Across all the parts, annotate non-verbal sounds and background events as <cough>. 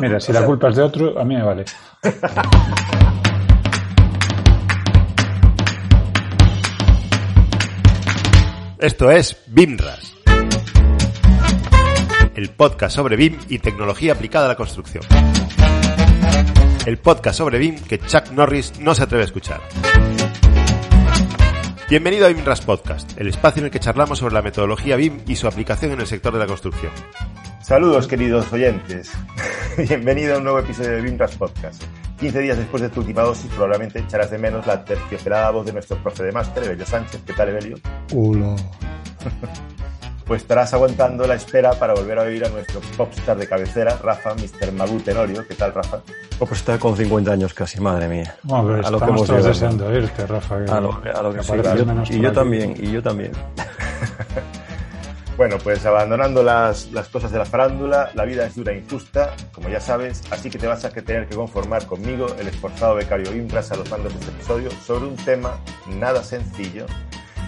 Mira, si la culpa es de otro, a mí me vale. Esto es BIMRAS, el podcast sobre BIM y tecnología aplicada a la construcción. El podcast sobre BIM que Chuck Norris no se atreve a escuchar. Bienvenido a BIMRAS Podcast, el espacio en el que charlamos sobre la metodología BIM y su aplicación en el sector de la construcción. Saludos queridos oyentes. <laughs> Bienvenido a un nuevo episodio de BIMRAS Podcast. 15 días después de tu última dosis probablemente echarás de menos la terciopelada voz de nuestro profe de máster, Evelio Sánchez. ¿Qué tal, Evelio? Uno. <laughs> pues estarás aguantando la espera para volver a oír a nuestro popstar de cabecera, Rafa, Mr. Magu Tenorio. ¿Qué tal, Rafa? Oh, pues está con 50 años casi, madre mía. Hombre, a lo que hemos todos deseando oírte, Rafa. a lo, a lo que, sí, y, yo, y yo también, y yo también. <laughs> Bueno, pues abandonando las, las, cosas de la farándula, la vida es dura e injusta, como ya sabes, así que te vas a tener que conformar conmigo, el esforzado becario Imbras, a los mandos de este episodio, sobre un tema nada sencillo.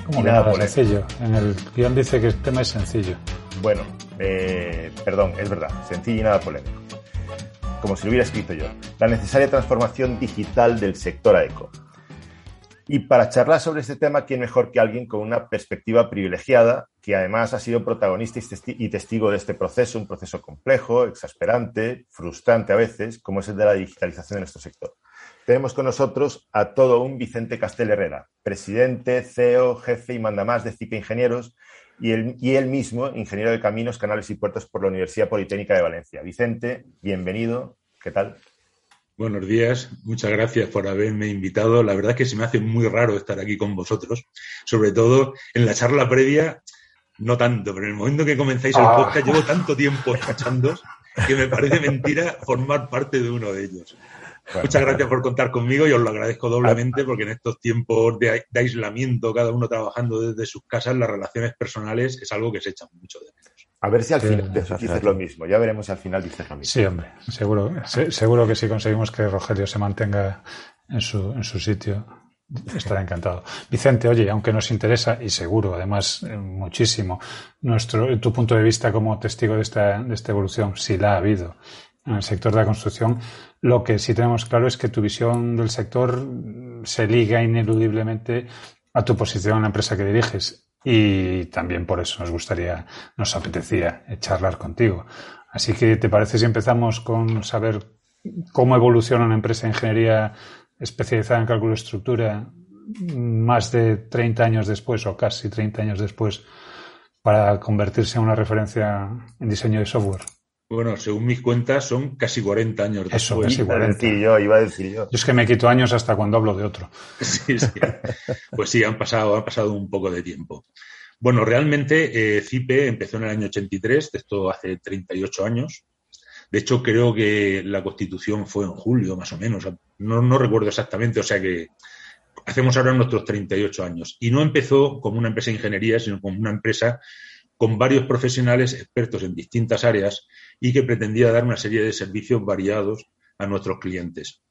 ¿Cómo nada, nada sencillo? En el guion dice que el tema es sencillo. Bueno, eh, perdón, es verdad, sencillo y nada polémico. Como si lo hubiera escrito yo. La necesaria transformación digital del sector AECO. Y para charlar sobre este tema, ¿quién mejor que alguien con una perspectiva privilegiada, que además ha sido protagonista y testigo de este proceso, un proceso complejo, exasperante, frustrante a veces, como es el de la digitalización en nuestro sector? Tenemos con nosotros a todo un Vicente Castel Herrera, presidente, CEO, jefe y mandamás de CIPE Ingenieros y él, y él mismo, ingeniero de caminos, canales y puertos por la Universidad Politécnica de Valencia. Vicente, bienvenido. ¿Qué tal? Buenos días, muchas gracias por haberme invitado. La verdad es que se me hace muy raro estar aquí con vosotros, sobre todo en la charla previa, no tanto, pero en el momento que comenzáis el ah. podcast llevo tanto tiempo escuchando que me parece mentira formar parte de uno de ellos. Muchas gracias por contar conmigo y os lo agradezco doblemente porque en estos tiempos de, aislamiento, cada uno trabajando desde sus casas, las relaciones personales es algo que se echan mucho de menos. A ver si al final dices lo mismo. Ya veremos si al final dices lo mismo. Sí, hombre. Seguro, seguro que si conseguimos que Rogelio se mantenga en su, en su sitio, estará encantado. Vicente, oye, aunque nos interesa, y seguro, además, eh, muchísimo, nuestro, tu punto de vista como testigo de esta, de esta evolución, si la ha habido en el sector de la construcción, lo que sí tenemos claro es que tu visión del sector se liga ineludiblemente a tu posición en la empresa que diriges y también por eso nos gustaría, nos apetecía charlar contigo. Así que, ¿te parece si empezamos con saber cómo evoluciona una empresa de ingeniería especializada en cálculo de estructura más de 30 años después o casi 30 años después para convertirse en una referencia en diseño de software? Bueno, según mis cuentas, son casi 40 años después. Eso, casi 40. yo, iba a decir yo. Yo es que me quito años hasta cuando hablo de otro. <laughs> Sí, sí. Pues sí, han pasado, han pasado un poco de tiempo. Bueno, realmente eh, CIPE empezó en el año 83, esto hace 38 años. De hecho, creo que la constitución fue en julio, más o menos. No, no recuerdo exactamente, o sea que hacemos ahora nuestros 38 años. Y no empezó como una empresa de ingeniería, sino como una empresa con varios profesionales expertos en distintas áreas y que pretendía dar una serie de servicios variados a nuestros clientes.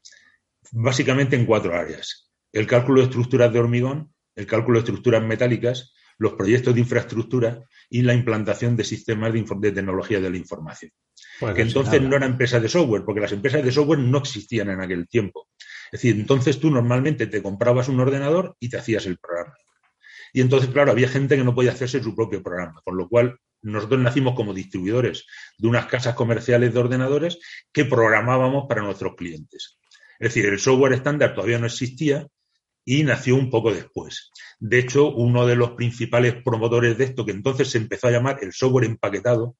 Básicamente en cuatro áreas. El cálculo de estructuras de hormigón, el cálculo de estructuras metálicas, los proyectos de infraestructura y la implantación de sistemas de, tecnología de la información. Pues que entonces no eran empresas de software, porque las empresas de software no existían en aquel tiempo. Es decir, entonces tú normalmente te comprabas un ordenador y te hacías el programa. Y entonces, claro, había gente que no podía hacerse su propio programa, con lo cual nosotros nacimos como distribuidores de unas casas comerciales de ordenadores que programábamos para nuestros clientes. Es decir, el software estándar todavía no existía y nació un poco después. De hecho, uno de los principales promotores de esto, que entonces se empezó a llamar el software empaquetado,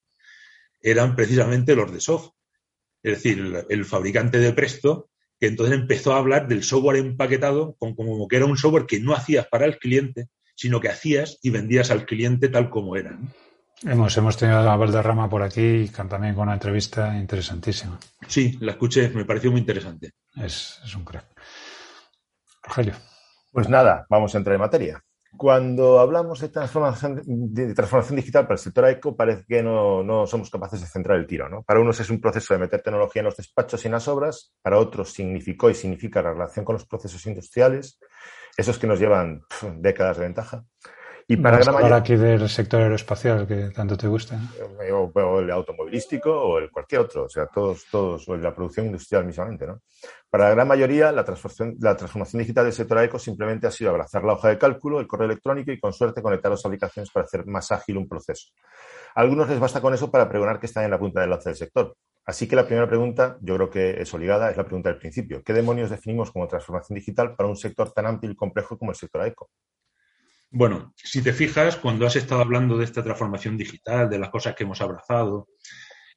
eran precisamente los de Soft. Es decir, el fabricante de Presto, que entonces empezó a hablar del software empaquetado como que era un software que no hacías para el cliente, sino que hacías y vendías al cliente tal como era. Hemos, hemos tenido a Valderrama por aquí también con una entrevista interesantísima. Sí, la escuché, me pareció muy interesante. Es, es un crack. Rogelio. Pues nada, vamos a entrar en materia. Cuando hablamos de transformación, de transformación digital para el sector eco, parece que no, no, somos capaces de centrar el tiro. ¿no? Para unos es un proceso de meter tecnología en los despachos y en las obras, para otros significó y significa la relación con los procesos industriales, esos que nos llevan décadas de ventaja. Y para hablar aquí del sector aeroespacial que tanto te gusta. O, el automovilístico o el cualquier otro, o sea, todos, todos, o la producción industrial mismamente, ¿no? Para la gran mayoría, la transformación, la transformación digital del sector eco simplemente ha sido abrazar la hoja de cálculo, el correo electrónico y con suerte conectar las aplicaciones para hacer más ágil un proceso. A algunos les basta con eso para pregonar que están en la punta del lance del sector. Así que la primera pregunta, yo creo que es obligada, es la pregunta del principio. ¿Qué demonios definimos como transformación digital para un sector tan amplio y complejo como el sector eco? Bueno, si te fijas, cuando has estado hablando de esta transformación digital, de las cosas que hemos abrazado,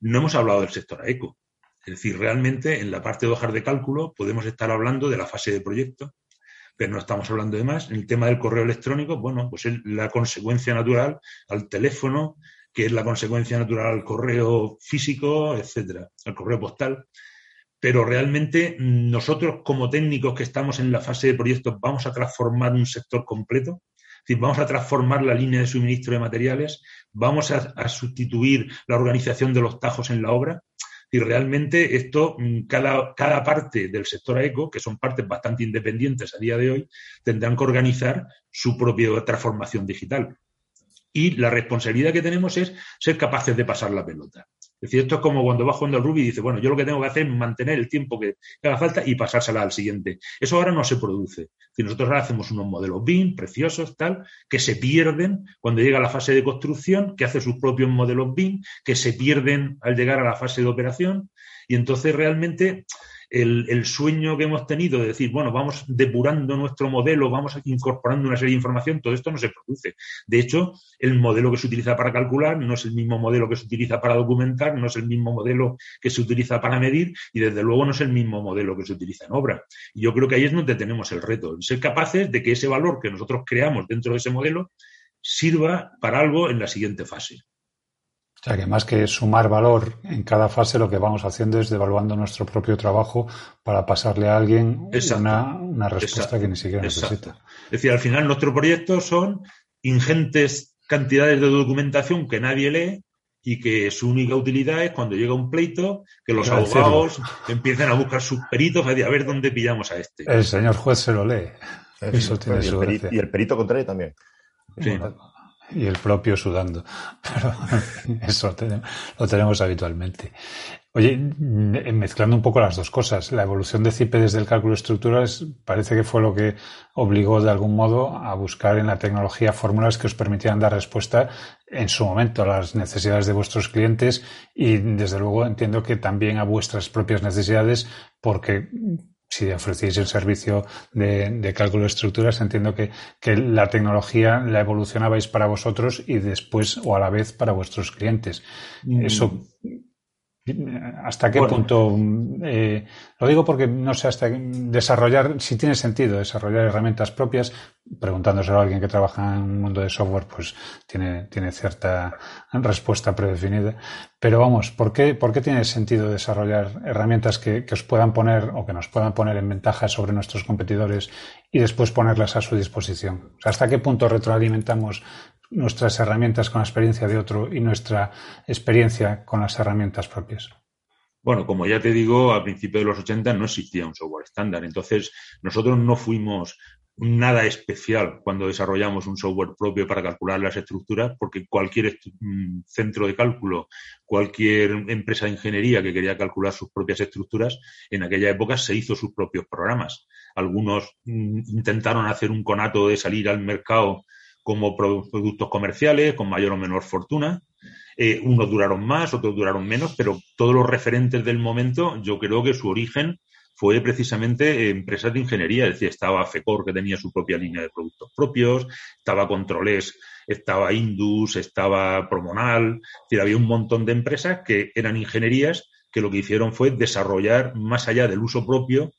no hemos hablado del sector eco. Es decir, realmente en la parte de hojas de cálculo podemos estar hablando de la fase de proyecto, pero no estamos hablando de más. En el tema del correo electrónico, bueno, pues es la consecuencia natural al teléfono, que es la consecuencia natural al correo físico, etcétera, al correo postal. Pero realmente nosotros, como técnicos que estamos en la fase de proyecto, vamos a transformar un sector completo decir, vamos a transformar la línea de suministro de materiales, vamos a, sustituir la organización de los tajos en la obra. Y realmente esto, mm, cada, cada parte del sector eco, que son partes bastante independientes a día de hoy, tendrán que organizar su propia transformación digital. Y la responsabilidad que tenemos es ser capaces de pasar la pelota. Es decir, esto es como cuando va jugando al rugby y dice, bueno, yo lo que tengo que hacer es mantener el tiempo que haga falta y pasársela al siguiente. Eso ahora no se produce. Si nosotros ahora hacemos unos modelos BIM preciosos, tal, que se pierden cuando llega la fase de construcción, que hace sus propios modelos BIM, que se pierden al llegar a la fase de operación. Y entonces realmente el, sueño que hemos tenido de decir, bueno, vamos depurando nuestro modelo, vamos incorporando una serie de información, todo esto no se produce. De hecho, el modelo que se utiliza para calcular no es el mismo modelo que se utiliza para documentar, no es el mismo modelo que se utiliza para medir y desde luego no es el mismo modelo que se utiliza en obra. Y yo creo que ahí es donde tenemos el reto, ser capaces de que ese valor que nosotros creamos dentro de ese modelo sirva para algo en la siguiente fase. O sea, que más que sumar valor en cada fase, lo que vamos haciendo es devaluando nuestro propio trabajo para pasarle a alguien una, respuesta que ni siquiera necesita. Es decir, al final nuestros proyectos son ingentes cantidades de documentación que nadie lee y que su única utilidad es cuando llega un pleito, que los abogados empiecen a buscar sus peritos a ver dónde pillamos a este. El señor juez se lo lee. Eso tiene y, el y el perito contrario también. Sí y el propio sudando. <laughs> Pero eso lo tenemos habitualmente. Oye, mezclando un poco las dos cosas, la evolución de CIPE desde el cálculo estructural parece que fue lo que obligó de algún modo a buscar en la tecnología fórmulas que os permitieran dar respuesta en su momento a las necesidades de vuestros clientes y desde luego entiendo que también a vuestras propias necesidades porque si ofrecéis el servicio de, cálculo de estructuras, entiendo que, que, la tecnología la evolucionabais para vosotros y después o a la vez para vuestros clientes. Mm. Eso ¿Hasta qué punto? Eh, lo digo porque no sé hasta desarrollar, si tiene sentido desarrollar herramientas propias, preguntándoselo a alguien que trabaja en un mundo de software, pues tiene, tiene cierta respuesta predefinida. Pero vamos, ¿por qué, por qué tiene sentido desarrollar herramientas que, que os puedan poner o que nos puedan poner en ventaja sobre nuestros competidores y después ponerlas a su disposición? ¿Hasta qué punto retroalimentamos nuestras herramientas con la experiencia de otro y nuestra experiencia con las herramientas propias? Bueno, como ya te digo, a principios de los 80 no existía un software estándar. Entonces, nosotros no fuimos nada especial cuando desarrollamos un software propio para calcular las estructuras, porque cualquier mm, centro de cálculo, cualquier empresa de ingeniería que quería calcular sus propias estructuras, en aquella época se hizo sus propios programas. Algunos mm, intentaron hacer un conato de salir al mercado como productos comerciales con mayor o menor fortuna. Eh, unos duraron más, otros duraron menos, pero todos los referentes del momento, yo creo que su origen fue precisamente empresas de ingeniería, es decir, estaba FECOR que tenía su propia línea de productos propios, estaba Controles, estaba Indus, estaba Promonal, es decir, había un montón de empresas que eran ingenierías que lo que hicieron fue desarrollar más allá del uso propio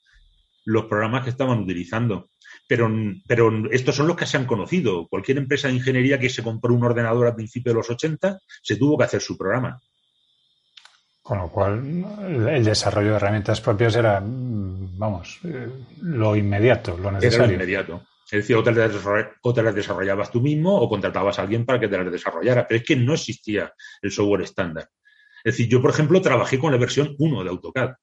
los programas que estaban utilizando. Pero, pero estos son los que se han conocido. Cualquier empresa de ingeniería que se compró un ordenador a principios de los 80 se tuvo que hacer su programa. Con lo cual, el desarrollo de herramientas propias era, vamos, lo inmediato, lo necesario. Era lo inmediato. Es decir, o te, las desarrollabas tú mismo o contratabas a alguien para que te las desarrollara. Pero es que no existía el software estándar. Es decir, yo, por ejemplo, trabajé con la versión 1 de AutoCAD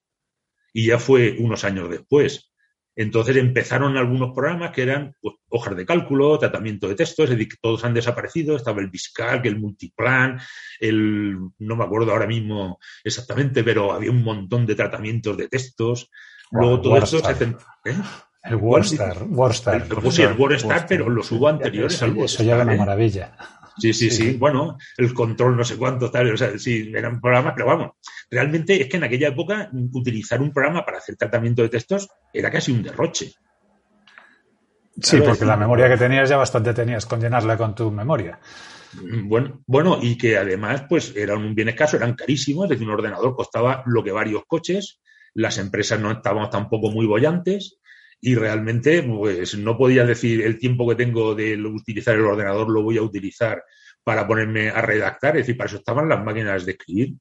y ya fue unos años después. Entonces empezaron algunos programas que eran pues, hojas de cálculo, tratamiento de textos, es decir, que todos han desaparecido. Estaba el Biscalc, el Multiplan, el, no me acuerdo ahora mismo exactamente, pero había un montón de tratamientos de textos. Luego todo eso se... ¿eh? El WordStar. WordStar. Pues sí, el WordStar, pero los hubo anteriores eso, al Eso ya era una ¿eh? Sí, sí, sí, Bueno, el control no sé cuánto, tal. O sea, sí, eran programas, pero vamos, realmente es que en aquella época utilizar un programa para hacer tratamiento de textos era casi un derroche. Sí, porque la memoria que tenías ya bastante tenías con llenarla con tu memoria. Mm, bueno, bueno, y que además, pues eran un bien escaso, eran carísimos, es decir, un ordenador costaba lo que varios coches, las empresas no estaban tampoco muy bollantes, y realmente pues no podía decir el tiempo que tengo de utilizar el ordenador lo voy a utilizar para ponerme a redactar, es decir, para eso estaban las máquinas de escribir.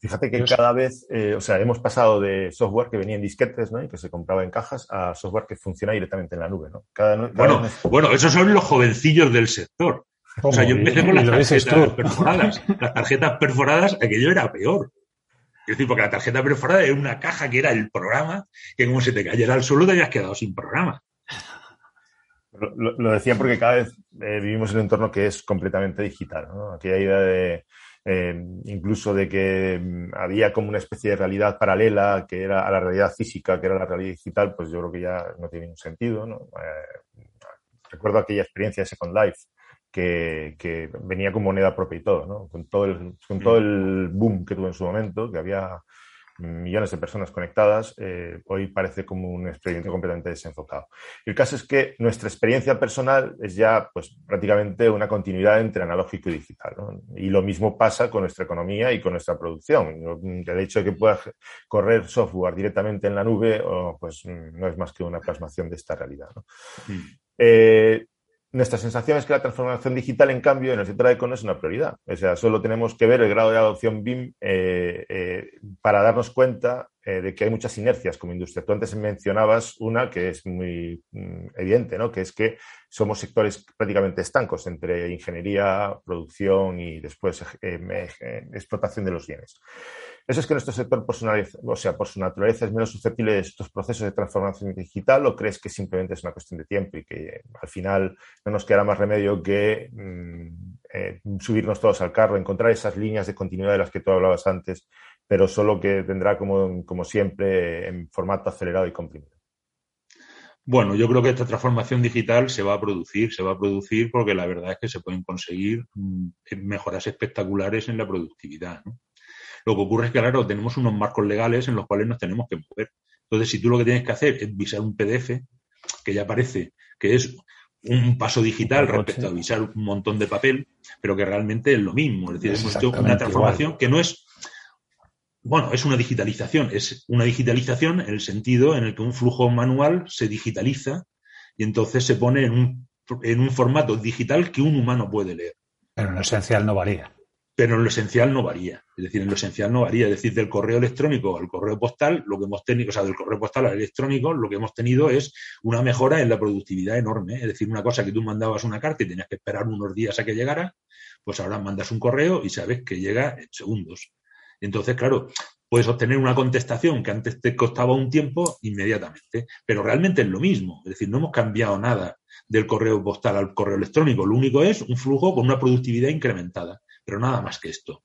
Fíjate que cada vez, eh, o sea, hemos pasado de software que venía en disquetes ¿no? y que se compraba en cajas a software que funciona directamente en la nube. ¿no? bueno, bueno, esos son los jovencillos del sector. O sea, yo empecé con las tarjetas perforadas. Las tarjetas perforadas, aquello era peor. Es decir, porque la tarjeta perforada era una caja que era el programa, que como se te cayera al suelo te habías quedado sin programa. Lo, decía porque cada vez eh, vivimos en un entorno que es completamente digital. ¿no? Aquella idea de eh, incluso de que mm, había como una especie de realidad paralela que era a la realidad física, que era la realidad digital, pues yo creo que ya no tiene ningún sentido. ¿no? Eh, recuerdo aquella experiencia de Second Life que, venía con moneda propia y todo, ¿no? Con todo, el, con todo el boom que tuvo en su momento, que había millones de personas conectadas, eh, hoy parece como un experimento completamente desenfocado. El caso es que nuestra experiencia personal es ya pues, prácticamente una continuidad entre analógico y digital. ¿no? Y lo mismo pasa con nuestra economía y con nuestra producción. El hecho de que pueda correr software directamente en la nube pues, no es más que una plasmación de esta realidad. ¿no? Eh, nuestra sensación es que la transformación digital, en cambio, en el sector de no es una prioridad. O sea, solo tenemos que ver el grado de adopción BIM eh, eh, para darnos cuenta eh, de que hay muchas inercias como industria. Tú antes mencionabas una que es muy mm, evidente, ¿no? que es que somos sectores prácticamente estancos entre ingeniería, producción y después explotación de los bienes. ¿Eso es que nuestro sector, por su, o sea, por su naturaleza, es menos susceptible de estos procesos de transformación digital o crees que simplemente es una cuestión de tiempo y que al final no nos quedará más remedio que mm, eh, subirnos todos al carro, encontrar esas líneas de continuidad de las que tú hablabas antes, pero solo que vendrá como, como siempre en formato acelerado y comprimido? Bueno, yo creo que esta transformación digital se va a producir, se va a producir porque la verdad es que se pueden conseguir mm, mejoras espectaculares en la productividad. ¿no? Lo que ocurre es que, claro, tenemos unos marcos legales en los cuales nos tenemos que mover. Entonces, si tú lo que tienes que hacer es visar un PDF, que ya parece que es un paso digital respecto a visar un montón de papel, pero que realmente es lo mismo. Es decir, hemos hecho una transformación que no es, bueno, es una digitalización, es una digitalización en el sentido en el que un flujo manual se digitaliza y entonces se pone en un, en un formato digital que un humano puede leer. Pero en lo esencial no varía pero en lo esencial no varía. Es decir, en lo esencial no varía. Es decir, del correo electrónico al correo postal, lo que hemos tenido, o sea, del correo postal al electrónico, lo que hemos tenido es una mejora en la productividad enorme. Es decir, una cosa que tú mandabas una carta y tenías que esperar unos días a que llegara, pues ahora mandas un correo y sabes que llega en segundos. Entonces, claro, puedes obtener una contestación que antes te costaba un tiempo inmediatamente, pero realmente es lo mismo. Es decir, no hemos cambiado nada del correo postal al correo electrónico. Lo único es un flujo con una productividad incrementada pero nada más que esto.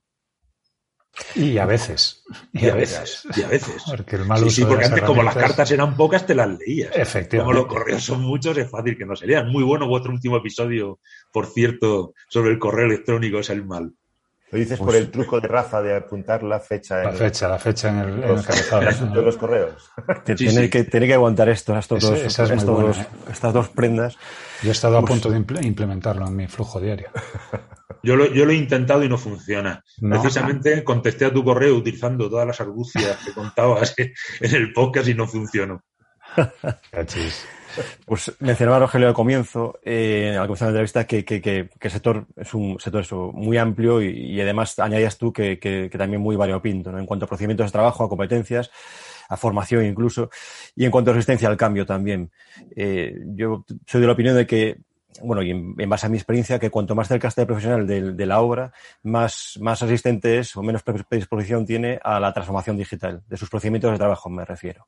Y a veces. Y, a veces. Y a veces. Porque el mal sí, porque antes, como las cartas eran pocas, te las leías. Efectivamente. Como los correos son muchos, es fácil que no se lean. Muy bueno vuestro último episodio, por cierto, sobre el correo electrónico, es el mal. Lo dices por el truco de Rafa de apuntar la fecha. La fecha, la fecha en el, en el de <laughs> los correos. <laughs> tiene, Que, tiene que aguantar esto, estos dos, ¿eh? estas dos prendas. Yo he estado a punto de implementarlo en mi flujo diario. <laughs> Yo lo, yo lo he intentado y no funciona. Precisamente contesté a tu correo utilizando todas las argucias que contabas en el podcast y no funcionó. Pues mencionaba Rogelio al comienzo, eh, al comienzo de la entrevista, que, que, que, el sector es un sector eso, muy amplio y, además añadías tú que, también muy variopinto, ¿no? En cuanto a procedimientos de trabajo, a competencias, a formación incluso, y en cuanto a resistencia al cambio también. Eh, yo soy de la opinión de que bueno, y en, base a mi experiencia, que cuanto más cerca esté el profesional de, la obra, más, más asistente es o menos predisposición tiene a la transformación digital, de sus procedimientos de trabajo, me refiero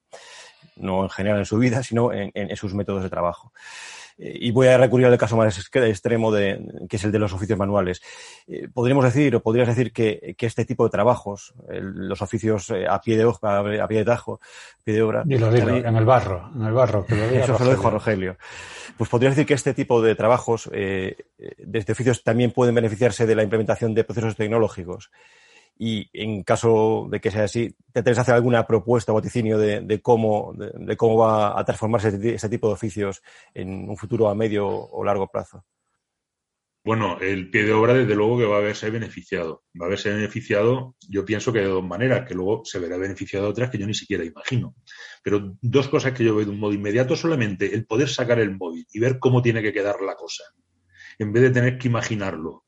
no en general en su vida, sino en, sus métodos de trabajo. Eh, y voy a recurrir al caso más extremo, de, que es el de los oficios manuales. Eh, podríamos decir, o podrías decir que, este tipo de trabajos, los oficios eh, a pie de hoja, a pie de tajo, a pie de obra. Dilo, dilo, en el barro, en el barro. eso se lo dejo a Rogelio. Pues podrías decir que este tipo de trabajos, desde oficios, también pueden beneficiarse de la implementación de procesos tecnológicos y en caso de que sea así, ¿te que hacer alguna propuesta o vaticinio de, cómo, de, cómo va a transformarse este, este, tipo de oficios en un futuro a medio o largo plazo? Bueno, el pie de obra, desde luego que va a verse beneficiado. Va a verse beneficiado, yo pienso que de dos maneras, que luego se verá beneficiado de otras que yo ni siquiera imagino. Pero dos cosas que yo veo de un modo inmediato, solamente el poder sacar el móvil y ver cómo tiene que quedar la cosa, en vez de tener que imaginarlo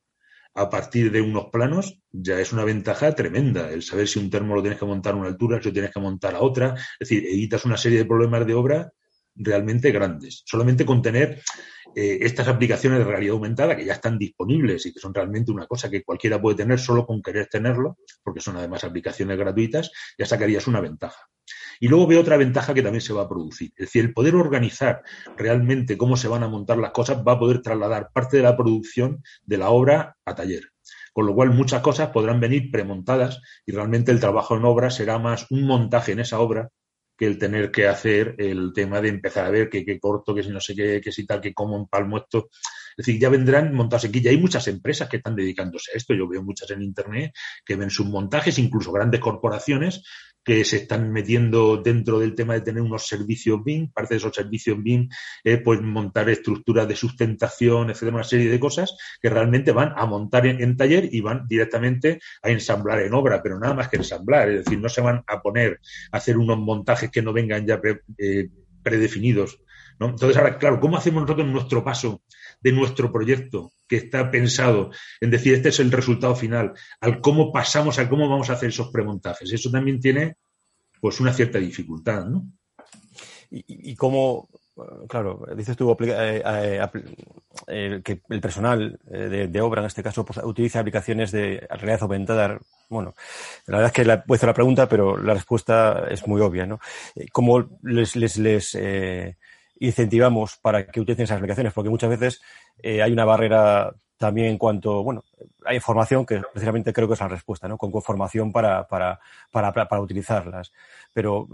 a partir de unos planos ya es una ventaja tremenda. El saber si un termo lo tienes que montar a una altura, si lo tienes que montar a otra. Es decir, evitas una serie de problemas de obra realmente grandes. Solamente con tener eh, estas aplicaciones de realidad aumentada que ya están disponibles y que son realmente una cosa que cualquiera puede tener solo con querer tenerlo, porque son además aplicaciones gratuitas, ya sacarías una ventaja. Y luego veo otra ventaja que también se va a producir. Es decir, el poder organizar realmente cómo se van a montar las cosas va a poder trasladar parte de la producción de la obra a taller. Con lo cual muchas cosas podrán venir premontadas y realmente el trabajo en obra será más un montaje en esa obra que el tener que hacer el tema de empezar a ver qué, corto, que si no sé qué, que si tal, que cómo empalmo esto. Es decir, ya vendrán montados aquí. Ya hay muchas empresas que están dedicándose a esto. Yo veo muchas en Internet que ven sus montajes, incluso grandes corporaciones que se están metiendo dentro del tema de tener unos servicios BIM, parte de esos servicios BIM, pues montar estructuras de sustentación, etcétera, una serie de cosas que realmente van a montar en, taller y van directamente a ensamblar en obra, pero nada más que ensamblar, es decir, no se van a poner a hacer unos montajes que no vengan ya eh, predefinidos. Entonces, ahora, claro, ¿cómo hacemos nosotros nuestro paso de nuestro proyecto está pensado en decir este es el resultado final, al cómo pasamos, a cómo vamos a hacer esos premontajes. Eso también tiene pues una cierta dificultad, ¿no? Y, cómo, claro, dices tú eh, eh, que el personal eh, de, obra, en este caso, pues, utiliza aplicaciones de realidad aumentada. Bueno, la verdad es que la, he puesto la pregunta, pero la respuesta es muy obvia, ¿no? ¿Cómo les incentivamos para que utilicen esas aplicaciones, porque muchas veces eh, hay una barrera también en cuanto, bueno, hay información que precisamente creo que es la respuesta, ¿no? Con formación para, para, para, para, utilizarlas. Pero,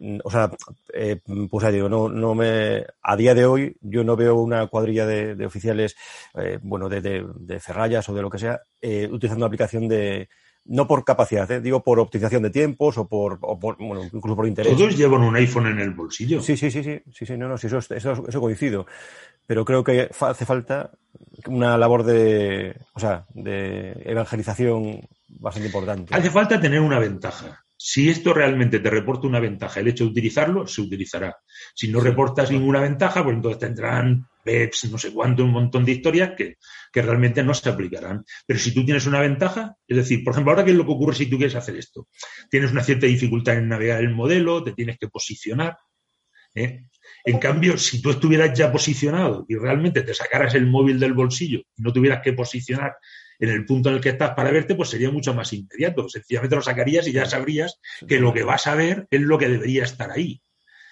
eh, o sea, eh, pues ya digo, no, no me, a día de hoy yo no veo una cuadrilla de, de oficiales, bueno, de, de, de, ferrallas o de lo que sea, utilizando una aplicación de, no por capacidad, ¿eh? digo por optimización de tiempos o por, bueno, incluso por interés. Todos llevan un iPhone en el bolsillo. Sí, sí, sí, sí, sí, sí no, no, sí, eso, eso, eso coincido. Pero creo que hace falta una labor de, o sea, de evangelización bastante importante. Hace falta tener una ventaja. Si esto realmente te reporta una ventaja, el hecho de utilizarlo, se utilizará. Si no reportas ninguna ventaja, pues entonces tendrán PEPs, no sé cuánto, un montón de historias que, que realmente no se aplicarán. Pero si tú tienes una ventaja, es decir, por ejemplo, ahora qué es lo que ocurre si tú quieres hacer esto. Tienes una cierta dificultad en navegar el modelo, te tienes que posicionar. ¿eh? En cambio, si tú estuvieras ya posicionado y realmente te sacaras el móvil del bolsillo y no tuvieras que posicionar en el punto en el que estás para verte, pues sería mucho más inmediato. Sencillamente lo sacarías y ya sabrías que lo que vas a ver es lo que debería estar ahí.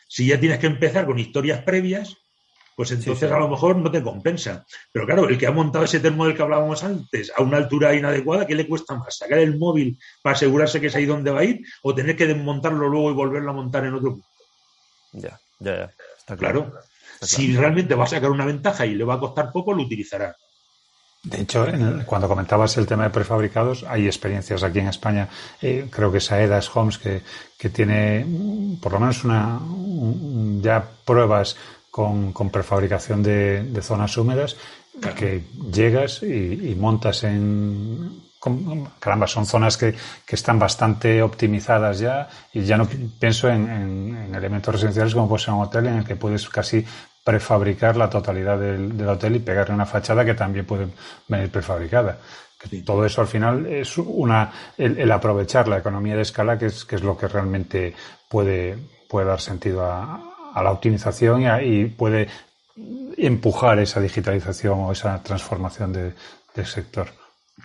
Si ya tienes que empezar con historias previas, pues entonces a lo mejor no te compensa. Pero claro, el que ha montado ese termo del que hablábamos antes a una altura inadecuada, ¿qué le cuesta más? ¿Sacar el móvil para asegurarse que es ahí donde va a ir o tener que desmontarlo luego y volverlo a montar en otro punto? Ya, ya, ya. Está claro. Si realmente va a sacar una ventaja y le va a costar poco, lo utilizará. De hecho, cuando comentabas el tema de prefabricados, hay experiencias aquí en España, eh, creo que Saedas Homes, que, que tiene por lo menos una, ya pruebas con, con prefabricación de, de, zonas húmedas, que llegas y, montas en, caramba, son zonas que, que, están bastante optimizadas ya y ya no pienso en, en, elementos residenciales como puede ser un hotel en el que puedes casi prefabricar la totalidad del, del hotel y pegarle una fachada que también puede venir prefabricada. Todo eso al final es una el, aprovechar la economía de escala que es, que es lo que realmente puede, puede dar sentido a, a la optimización y, y, puede empujar esa digitalización o esa transformación de, del sector.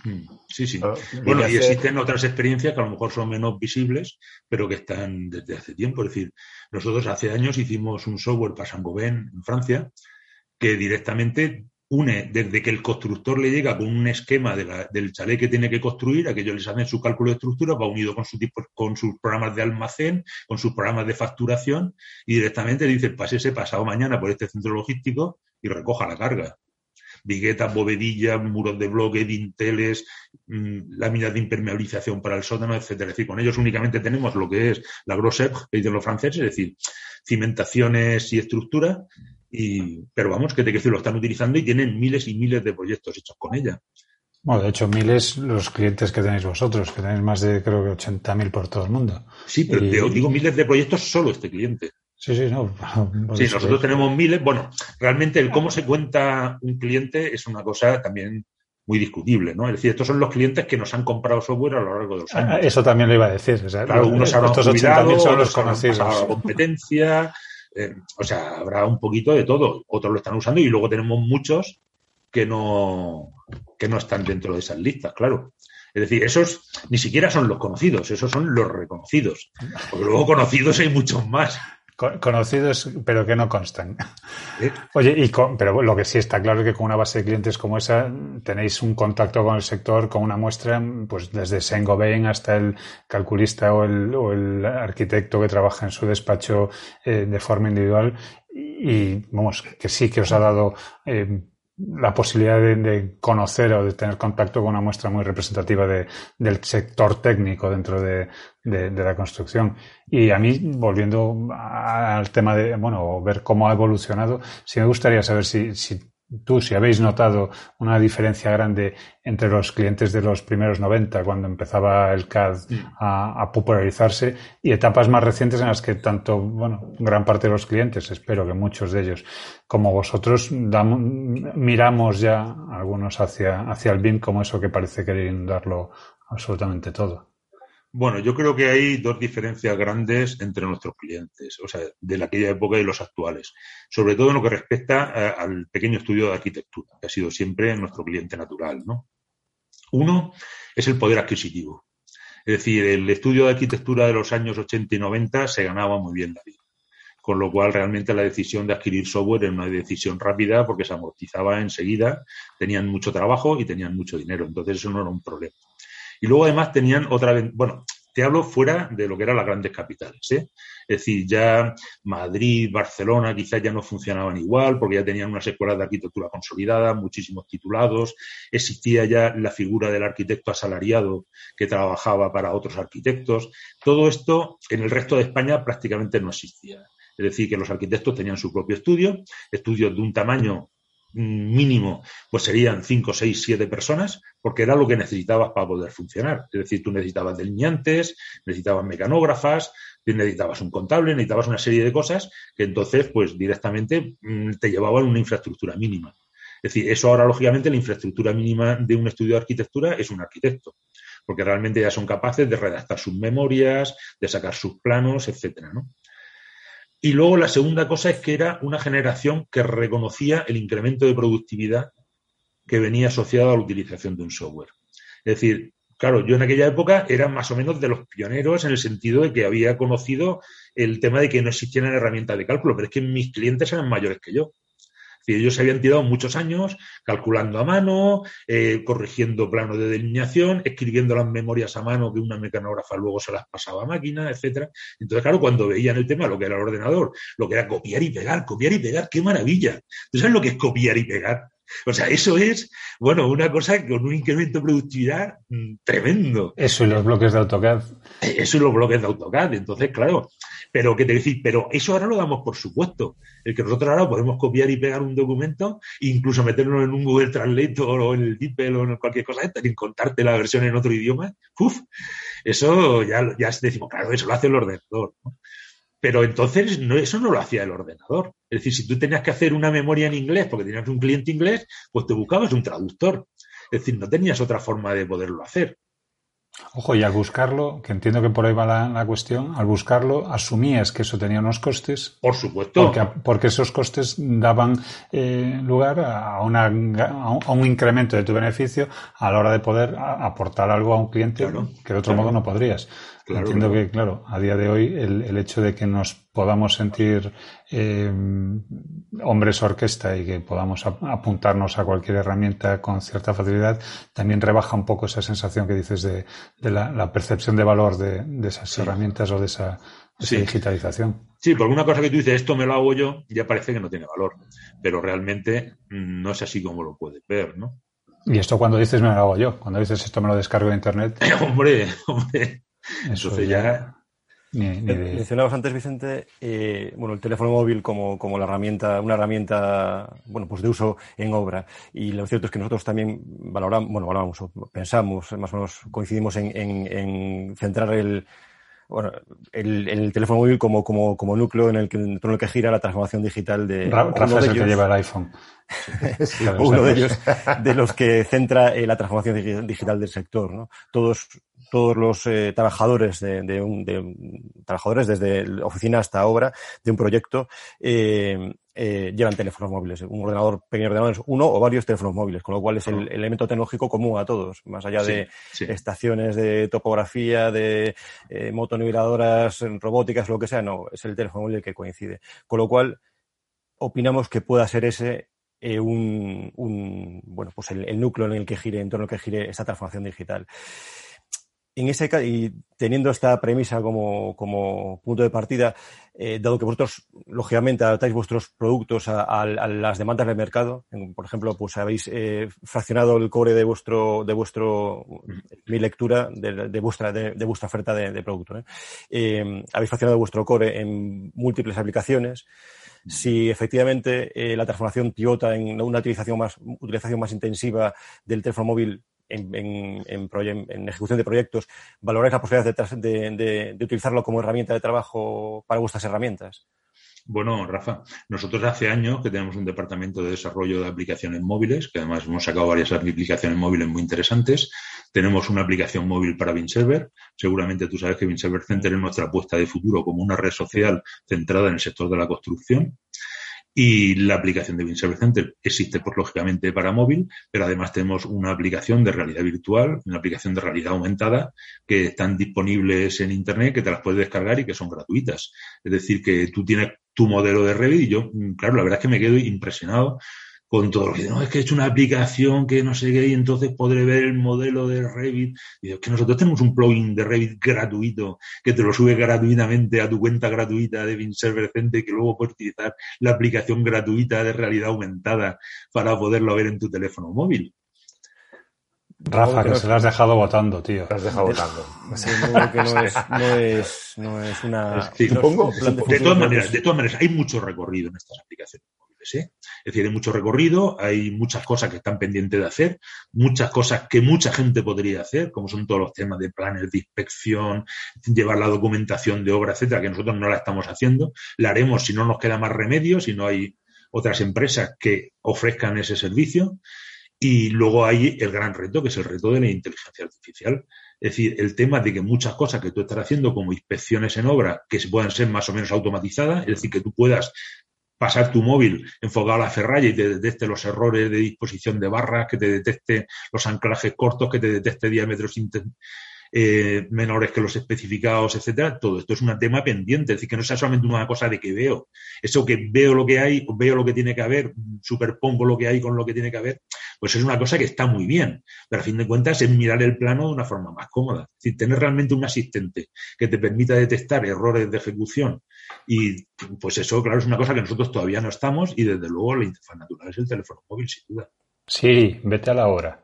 Mm, sí, sí. Ah, bueno, y existen otras experiencias que a lo mejor son menos visibles, pero que están desde hace tiempo. Es decir, nosotros hace años hicimos un software para Saint-Gobain en Francia que directamente une desde que el constructor le llega con un esquema del chalet que tiene que construir, a que ellos les hacen su cálculo de estructura, va unido con, su tipo, con sus programas de almacén, con sus programas de facturación, y directamente dice, ese pasado mañana por este centro logístico y recoja la carga. Viguetas, bovedillas, muros de bloque, dinteles, mmm, láminas de impermeabilización para el sótano, etcétera. Es decir, con ellos únicamente tenemos lo que es la grosse que dicen los franceses, es decir, cimentaciones y estructura, y, pero vamos, que te que lo están utilizando y tienen miles y miles de proyectos hechos con ella. Bueno, de hecho, miles los clientes que tenéis vosotros, que tenéis más de, creo que 80.000 por todo el mundo. Sí, pero te digo miles de proyectos solo este cliente. Sí, sí, no. <laughs> Sí, nosotros tenemos miles. Bueno, realmente el cómo se cuenta un cliente es una cosa también muy discutible, ¿no? Es decir, estos son los clientes que nos han comprado software a lo largo de los años. Ah, eso también lo iba a decir. O sea, claro, unos habrán estos 80.000 son los conocidos. La competencia, eh, o sea, habrá un poquito de todo. Otros lo están usando y luego tenemos muchos que no, que no están dentro de esas listas, claro. Es decir, esos ni siquiera son los conocidos, esos son los reconocidos. Porque luego conocidos hay muchos más. Conocidos, pero que no constan. Oye, y pero lo que sí está claro es que con una base de clientes como esa tenéis un contacto con el sector, con una muestra, pues desde Saint-Gobain hasta el calculista o el, o el, arquitecto que trabaja en su despacho eh, de forma individual. Y, vamos, que sí que os ha dado eh, la posibilidad de, conocer o de tener contacto con una muestra muy representativa de, del sector técnico dentro de, de, la construcción. Y a mí, volviendo al tema de, bueno, ver cómo ha evolucionado, sí me gustaría saber si, si tú, si habéis notado una diferencia grande entre los clientes de los primeros 90, cuando empezaba el CAD a, popularizarse, y etapas más recientes en las que tanto, bueno, gran parte de los clientes, espero que muchos de ellos, como vosotros, miramos ya algunos hacia, hacia el BIM como eso que parece querer darlo absolutamente todo. Bueno, yo creo que hay dos diferencias grandes entre nuestros clientes, o sea, de aquella época y los actuales. Sobre todo en lo que respecta eh, al pequeño estudio de arquitectura, que ha sido siempre nuestro cliente natural, ¿no? Uno es el poder adquisitivo. Es decir, el estudio de arquitectura de los años 80 y 90 se ganaba muy bien la vida. Con lo cual, realmente la decisión de adquirir software era una decisión rápida porque se amortizaba enseguida, tenían mucho trabajo y tenían mucho dinero. Entonces, eso no era un problema. Y luego además tenían otra, bueno, te hablo fuera de lo que eran las grandes capitales. ¿eh? Es decir, ya Madrid, Barcelona quizás ya no funcionaban igual porque ya tenían unas escuelas de arquitectura consolidadas, muchísimos titulados, existía ya la figura del arquitecto asalariado que trabajaba para otros arquitectos. Todo esto en el resto de España prácticamente no existía. Es decir, que los arquitectos tenían su propio estudio, estudios de un tamaño mínimo, pues serían 5, 6, 7 personas, porque era lo que necesitabas para poder funcionar. Es decir, tú necesitabas delineantes, necesitabas mecanógrafas, necesitabas un contable, necesitabas una serie de cosas que entonces, pues directamente mm, te llevaban una infraestructura mínima. Es decir, eso ahora, lógicamente, la infraestructura mínima de un estudio de arquitectura es un arquitecto, porque realmente ya son capaces de redactar sus memorias, de sacar sus planos, etcétera, ¿no? Y luego la segunda cosa es que era una generación que reconocía el incremento de productividad que venía asociado a la utilización de un software. Es decir, claro, yo en aquella época era más o menos de los pioneros en el sentido de que había conocido el tema de que no existieran herramientas de cálculo, pero es que mis clientes eran mayores que yo ellos se habían tirado muchos años calculando a mano, eh, corrigiendo planos de delineación, escribiendo las memorias a mano que una mecanógrafa luego se las pasaba a máquina, etcétera. Entonces, claro, cuando veían el tema, lo que era el ordenador, lo que era copiar y pegar, copiar y pegar, qué maravilla. ¿Tú sabes lo que es copiar y pegar? O sea, eso es, bueno, una cosa con un incremento de productividad mm, tremendo. Eso y los bloques de AutoCAD. Eso y los bloques de AutoCAD. Entonces, claro, Pero que te decir, pero eso ahora lo damos por supuesto. El que nosotros ahora podemos copiar y pegar un documento, incluso meterlo en un Google Translator o en el DeepL o en cualquier cosa esta, y contarte la versión en otro idioma, uf, eso ya, ya decimos, claro, eso lo hace el ordenador. Pero entonces no, eso no lo hacía el ordenador. Es decir, si tú tenías que hacer una memoria en inglés porque tenías un cliente inglés, pues te buscabas un traductor. Es decir, no tenías otra forma de poderlo hacer. Ojo, y al buscarlo, que entiendo que por ahí va la, cuestión, al buscarlo asumías que eso tenía unos costes. Por supuesto. Porque, esos costes daban eh, lugar a, una, a, un, incremento de tu beneficio a la hora de poder aportar algo a un cliente que de otro modo no podrías. Entiendo que, claro, a día de hoy el, el hecho de que nos podamos sentir eh, hombres orquesta y que podamos apuntarnos a cualquier herramienta con cierta facilidad, también rebaja un poco esa sensación que dices de, de la, la, percepción de valor de, de esas herramientas o de esa, digitalización. Sí, por una cosa que tú dices, esto me lo hago yo, ya parece que no tiene valor, pero realmente no es así como lo puedes ver, ¿no? Y esto cuando dices me lo hago yo, cuando dices esto me lo descargo de internet. <laughs> hombre, hombre. Entonces ya... Mencionabas antes, Vicente, eh, bueno, el teléfono móvil como, como, la herramienta, una herramienta, bueno, pues de uso en obra. Y lo cierto es que nosotros también valoramos, bueno, valoramos, pensamos, más o menos coincidimos en, en centrar el, bueno, el, el, teléfono móvil como, como, como núcleo en el, que, en el que gira la transformación digital de. Rafa es el que lleva el iPhone. <laughs> uno de ellos, de los que centra eh, la transformación digital del sector, ¿no? Todos, todos los eh, trabajadores de, de, un, de, trabajadores desde oficina hasta obra de un proyecto eh, eh, llevan teléfonos móviles. Un ordenador, pequeño ordenador es uno o varios teléfonos móviles, con lo cual es el, elemento tecnológico común a todos, más allá de estaciones de topografía, de eh, motoniveladoras robóticas, lo que sea, no, es el teléfono móvil el que coincide. Con lo cual, opinamos que pueda ser ese eh, un, un, bueno, pues el, el, núcleo en el que gire, en torno al que gire esta transformación digital en ese y teniendo esta premisa como, como punto de partida, eh, dado que vosotros, lógicamente, adaptáis vuestros productos a, las demandas del mercado, por ejemplo, pues habéis eh, fraccionado el core de vuestro, de vuestro, mi lectura de, vuestra, de, vuestra oferta de, de producto. ¿eh? habéis fraccionado vuestro core en múltiples aplicaciones. Si efectivamente eh, la transformación Toyota en una utilización más, utilización más intensiva del teléfono móvil en, en, en, en, ejecución de proyectos, valoráis la posibilidad de, de, de, utilizarlo como herramienta de trabajo para vuestras herramientas? Bueno, Rafa, nosotros hace años que tenemos un departamento de desarrollo de aplicaciones móviles, que además hemos sacado varias aplicaciones móviles muy interesantes. Tenemos una aplicación móvil para Vinserver. Seguramente tú sabes que Vinserver Center es nuestra apuesta de futuro como una red social centrada en el sector de la construcción. Y la aplicación de Win Center existe, pues, lógicamente, para móvil, pero además tenemos una aplicación de realidad virtual, una aplicación de realidad aumentada, que están disponibles en Internet, que te las puedes descargar y que son gratuitas. Es decir, que tú tienes tu modelo de Revit y yo, claro, la verdad es que me quedo impresionado con todo lo que no es que he hecho una aplicación que no sé qué y entonces podré ver el modelo de Revit. Y es que nosotros tenemos un plugin de Revit gratuito que te lo sube gratuitamente a tu cuenta gratuita de Vinserver Center que luego puedes utilizar la aplicación gratuita de realidad aumentada para poderlo ver en tu teléfono móvil. Rafa, que, se lo has dejado votando, tío. Lo has dejado votando. <laughs> que no es, no es, no es una. Supongo, de, todas maneras, de todas maneras, hay mucho recorrido en estas aplicaciones. ¿eh? Es decir, hay mucho recorrido, hay muchas cosas que están pendientes de hacer, muchas cosas que mucha gente podría hacer, como son todos los temas de planes de inspección, llevar la documentación de obra, etcétera, que nosotros no la estamos haciendo. La haremos si no nos queda más remedio, si no hay otras empresas que ofrezcan ese servicio. Y luego hay el gran reto, que es el reto de la inteligencia artificial. Es decir, el tema de que muchas cosas que tú estás haciendo, como inspecciones en obra, que puedan ser más o menos automatizadas, es decir, que tú puedas pasar tu móvil enfocado a la ferralla y te detecte los errores de disposición de barras, que te detecte los anclajes cortos, que te detecte diámetros eh, menores que los especificados, etcétera. Todo esto es un tema pendiente, es decir, que no sea solamente una cosa de que veo. Eso que veo lo que hay, veo lo que tiene que haber, superpongo lo que hay con lo que tiene que haber, pues es una cosa que está muy bien. Pero a fin de cuentas es mirar el plano de una forma más cómoda. Es decir, tener realmente un asistente que te permita detectar errores de ejecución y pues eso, claro, es una cosa que nosotros todavía no estamos y desde luego la interfaz natural es el teléfono móvil, sin duda. Sí, vete a la hora.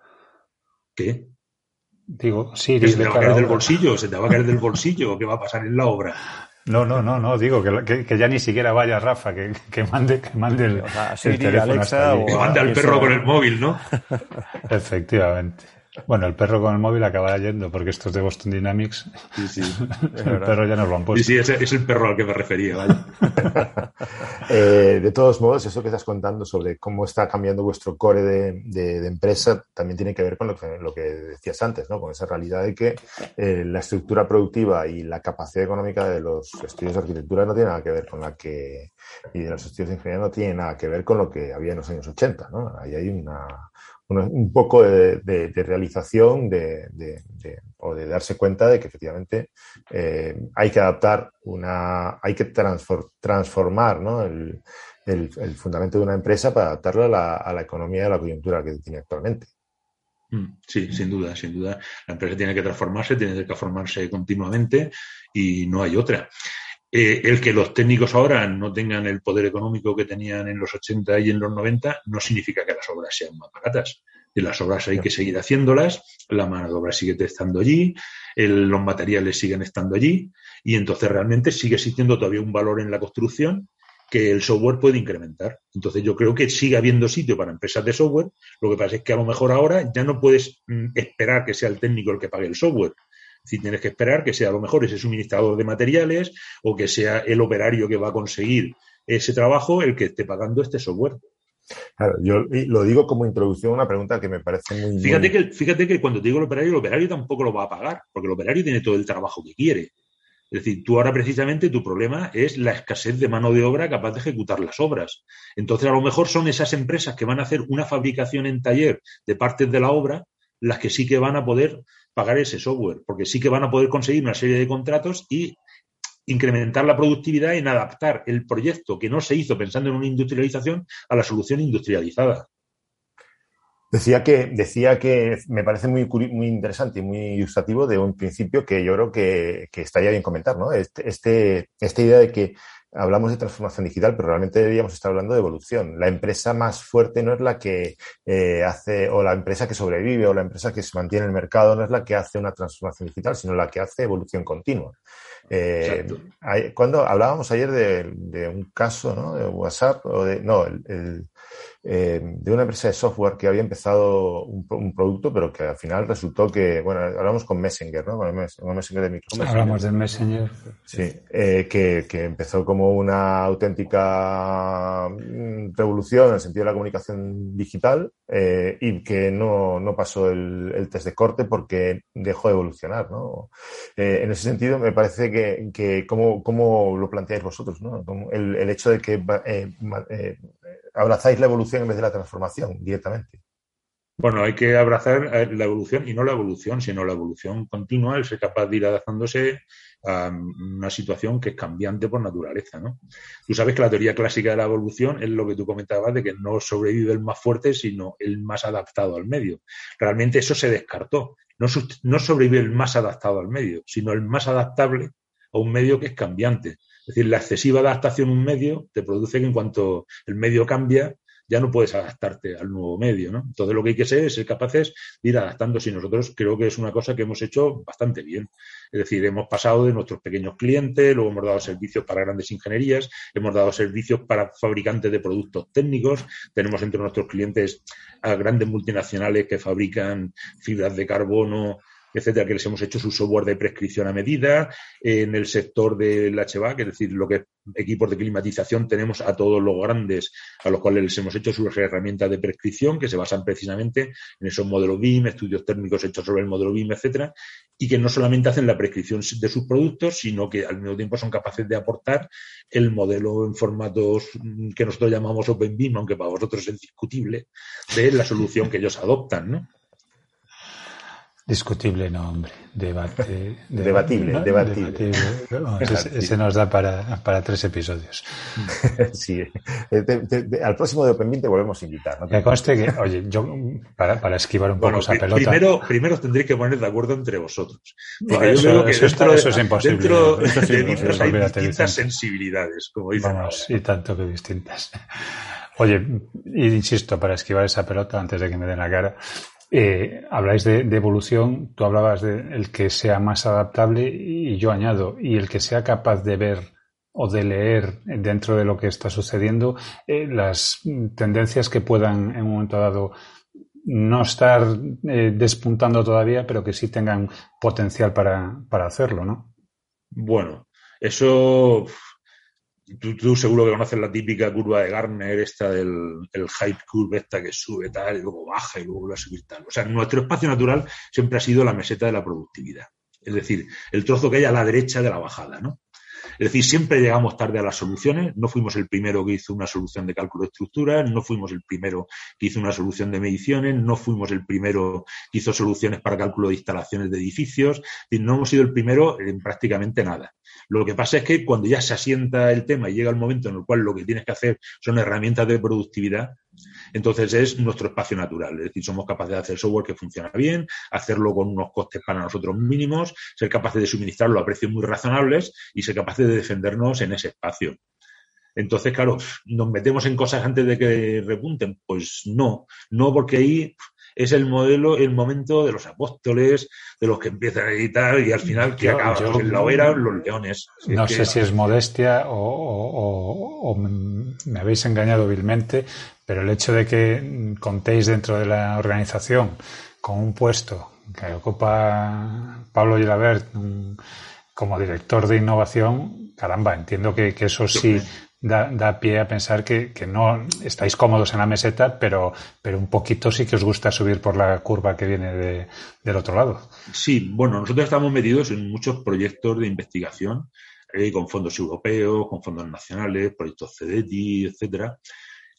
¿Qué? Digo, sí, se te va a caer del bolsillo, se te va a caer del bolsillo, ¿qué va a pasar en la obra? No, no, no, no, digo que, que, ya ni siquiera vaya Rafa, que, que mande, que mande el, el teléfono Alexa, o que mande al perro con el móvil, ¿no? Efectivamente. Bueno, el perro con el móvil acabará yendo, porque esto es de Boston Dynamics. Sí, sí. <laughs> el perro ya nos lo han puesto. Sí, sí, es, el perro al que me refería, vaya. <laughs> eh, de todos modos, eso que estás contando sobre cómo está cambiando vuestro core de, de, empresa también tiene que ver con lo que, lo que, decías antes, ¿no? Con esa realidad de que eh, la estructura productiva y la capacidad económica de los estudios de arquitectura no tiene nada que ver con la que, y de los estudios de ingeniería no tiene nada que ver con lo que había en los años 80, ¿no? Ahí hay una, un poco de, realización de, o de darse cuenta de que efectivamente eh, hay que adaptar una, hay que transformar ¿no? el, fundamento de una empresa para adaptarlo a la, a la economía y a la coyuntura que tiene actualmente. Mm, sí, sin duda, sin duda. La empresa tiene que transformarse, tiene que transformarse continuamente y no hay otra. Eh, el que los técnicos ahora no tengan el poder económico que tenían en los 80 y en los 90 no significa que las obras sean más baratas. Las obras hay que seguir haciéndolas, la mano de obra sigue estando allí, los materiales siguen estando allí y entonces realmente sigue existiendo todavía un valor en la construcción que el software puede incrementar. Entonces yo creo que sigue habiendo sitio para empresas de software. Lo que pasa es que a lo mejor ahora ya no puedes mm, esperar que sea el técnico el que pague el software, si tienes que esperar que sea a lo mejor ese suministrador de materiales o que sea el operario que va a conseguir ese trabajo el que esté pagando este software. Claro, yo lo digo como introducción a una pregunta que me parece muy. Fíjate, Que, fíjate que cuando te digo el operario, el operario tampoco lo va a pagar, porque el operario tiene todo el trabajo que quiere. Es decir, tú ahora precisamente tu problema es la escasez de mano de obra capaz de ejecutar las obras. Entonces, a lo mejor son esas empresas que van a hacer una fabricación en taller de partes de la obra las que sí que van a poder pagar ese software, porque sí que van a poder conseguir una serie de contratos y incrementar la productividad en adaptar el proyecto que no se hizo pensando en una industrialización a la solución industrializada. Decía que, decía que me parece muy, muy interesante y muy ilustrativo de un principio que yo creo que, que estaría bien comentar, ¿no? Este, este, esta idea de que hablamos de transformación digital, pero realmente deberíamos estar hablando de evolución. La empresa más fuerte no es la que eh, hace, o la empresa que sobrevive, o la empresa que se mantiene en el mercado, no es la que hace una transformación digital, sino la que hace evolución continua. Eh, cuando hablábamos ayer de, un caso ¿no? de WhatsApp, o de, no, el eh, de una empresa de software que había empezado un, producto, pero que al final resultó que, bueno, hablamos con Messenger, ¿no? Con, Messenger de Microsoft. Hablamos de Messenger. Sí, eh, que, que, empezó como una auténtica mm, revolución en el sentido de la comunicación digital eh, y que no, no pasó el, el, test de corte porque dejó de evolucionar, ¿no? En ese sentido, me parece que, que ¿cómo, cómo lo planteáis vosotros, ¿no? El, el hecho de que abrazáis la evolución en vez de la transformación directamente. Bueno, hay que abrazar eh, la evolución y no la evolución, sino la evolución continua, el ser capaz de ir adaptándose a una situación que es cambiante por naturaleza, ¿no? Tú sabes que la teoría clásica de la evolución es lo que tú comentabas de que no sobrevive el más fuerte, sino el más adaptado al medio. Realmente eso se descartó. No sobrevive el más adaptado al medio, sino el más adaptable a un medio que es cambiante. Es decir, la excesiva adaptación a un medio te produce que en cuanto el medio cambia, ya no puedes adaptarte al nuevo medio, ¿no? Entonces lo que hay que ser es ser capaces de ir adaptándose y nosotros creo que es una cosa que hemos hecho bastante bien. Es decir, hemos pasado de nuestros pequeños clientes, luego hemos dado servicios para grandes ingenierías, hemos dado servicios para fabricantes de productos técnicos, tenemos entre nuestros clientes a grandes multinacionales que fabrican fibras de carbono, etcétera, que les hemos hecho su software de prescripción a medida. En el sector del HVAC, es decir, lo que es equipos de climatización, tenemos a todos los grandes a los cuales les hemos hecho sus herramientas de prescripción que se basan precisamente en esos modelos BIM, estudios técnicos hechos sobre el modelo BIM, etcétera, y que no solamente hacen la prescripción de sus productos, sino que al mismo tiempo son capaces de aportar el modelo en formatos que nosotros llamamos Open BIM, aunque para vosotros es discutible, de la solución que ellos adoptan, ¿no? Discutible, no, hombre. <laughs> Debate, debatible, debatible. ese, nos da para, para tres episodios. <laughs> sí. Eh, al próximo de Open te volvemos a invitar. ¿no? Me conste que, oye, yo, para, para esquivar un poco esa pelota. Primero, primero tendréis que poner de acuerdo entre vosotros. Porque eso, yo creo que eso, dentro, eso es imposible. Dentro de hay distintas sensibilidades, como dicen. Vamos, y tanto que distintas. Oye, insisto, para esquivar esa pelota antes de que me den la cara, Eh, habláis de, evolución, tú hablabas de el que sea más adaptable y yo añado, y el que sea capaz de ver o de leer dentro de lo que está sucediendo eh, las tendencias que puedan en un momento dado no estar eh, despuntando todavía, pero que sí tengan potencial para, para hacerlo, ¿no? Bueno, eso Tú, seguro que conoces la típica curva de Gartner, esta del el hype curve, esta que sube tal y luego baja y luego vuelve a subir tal. O sea, nuestro espacio natural siempre ha sido la meseta de la productividad. Es decir, el trozo que hay a la derecha de la bajada, ¿no? Es decir, siempre llegamos tarde a las soluciones. No fuimos el primero que hizo una solución de cálculo de estructuras, no fuimos el primero que hizo una solución de mediciones, no fuimos el primero que hizo soluciones para cálculo de instalaciones de edificios. no hemos sido el primero en prácticamente nada. Lo que pasa es que cuando ya se asienta el tema y llega el momento en el cual lo que tienes que hacer son herramientas de productividad, entonces es nuestro espacio natural. Es decir, somos capaces de hacer software que funciona bien, hacerlo con unos costes para nosotros mínimos, ser capaces de suministrarlo a precios muy razonables y ser capaces de defendernos en ese espacio. Entonces, claro, ¿nos metemos en cosas antes de que repunten? Pues no, no porque ahí es el modelo, el momento de los apóstoles, de los que empiezan a editar y al final que acaba en la hoguera los leones. no sé si es modestia o, me habéis engañado vilmente, pero el hecho de que contéis dentro de la organización con un puesto que ocupa Pablo Gilabert como director de innovación, caramba, entiendo que, que eso sí da, pie a pensar que, no estáis cómodos en la meseta, pero, pero un poquito sí que os gusta subir por la curva que viene de, del otro lado. Sí, bueno, nosotros estamos metidos en muchos proyectos de investigación eh, con fondos europeos, con fondos nacionales, proyectos CEDETI, etcétera,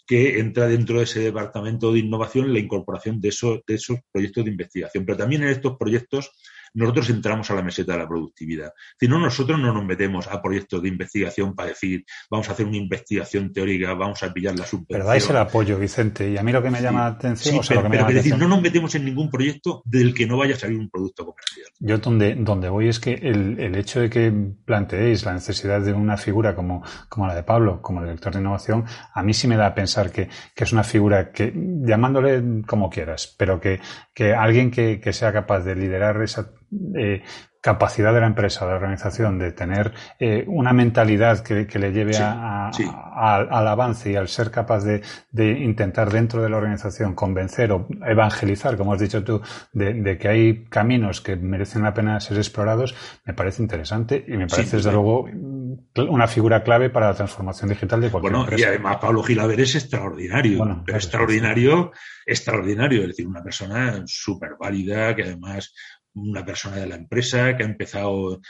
que entra dentro de ese departamento de innovación la incorporación de esos, de esos proyectos de investigación. Pero también en estos proyectos nosotros entramos a la meseta de la productividad. Si no, nosotros no nos metemos a proyectos de investigación para decir, vamos a hacer una investigación teórica, vamos a pillar la subvención. Pero dais el apoyo, Vicente, y a mí lo que me llama la atención... Sí, pero, decir, no nos metemos en ningún proyecto del que no vaya a salir un producto comercial. Yo donde, donde voy es que el, el hecho de que planteéis la necesidad de una figura como, como la de Pablo, como director de innovación, a mí sí me da a pensar que, que es una figura que, llamándole como quieras, pero que, que alguien que, que sea capaz de liderar esa eh, capacidad de la empresa, de la organización, de tener eh, una mentalidad que, le lleve a, al avance y al ser capaz de, intentar dentro de la organización convencer o evangelizar, como has dicho tú, de, que hay caminos que merecen la pena ser explorados, me parece interesante y me parece, desde luego, una figura clave para la transformación digital de cualquier bueno, Y además Pablo Gilaver es extraordinario, pero extraordinario, extraordinario, es decir, una persona súper válida que además una persona de la empresa que ha empezado,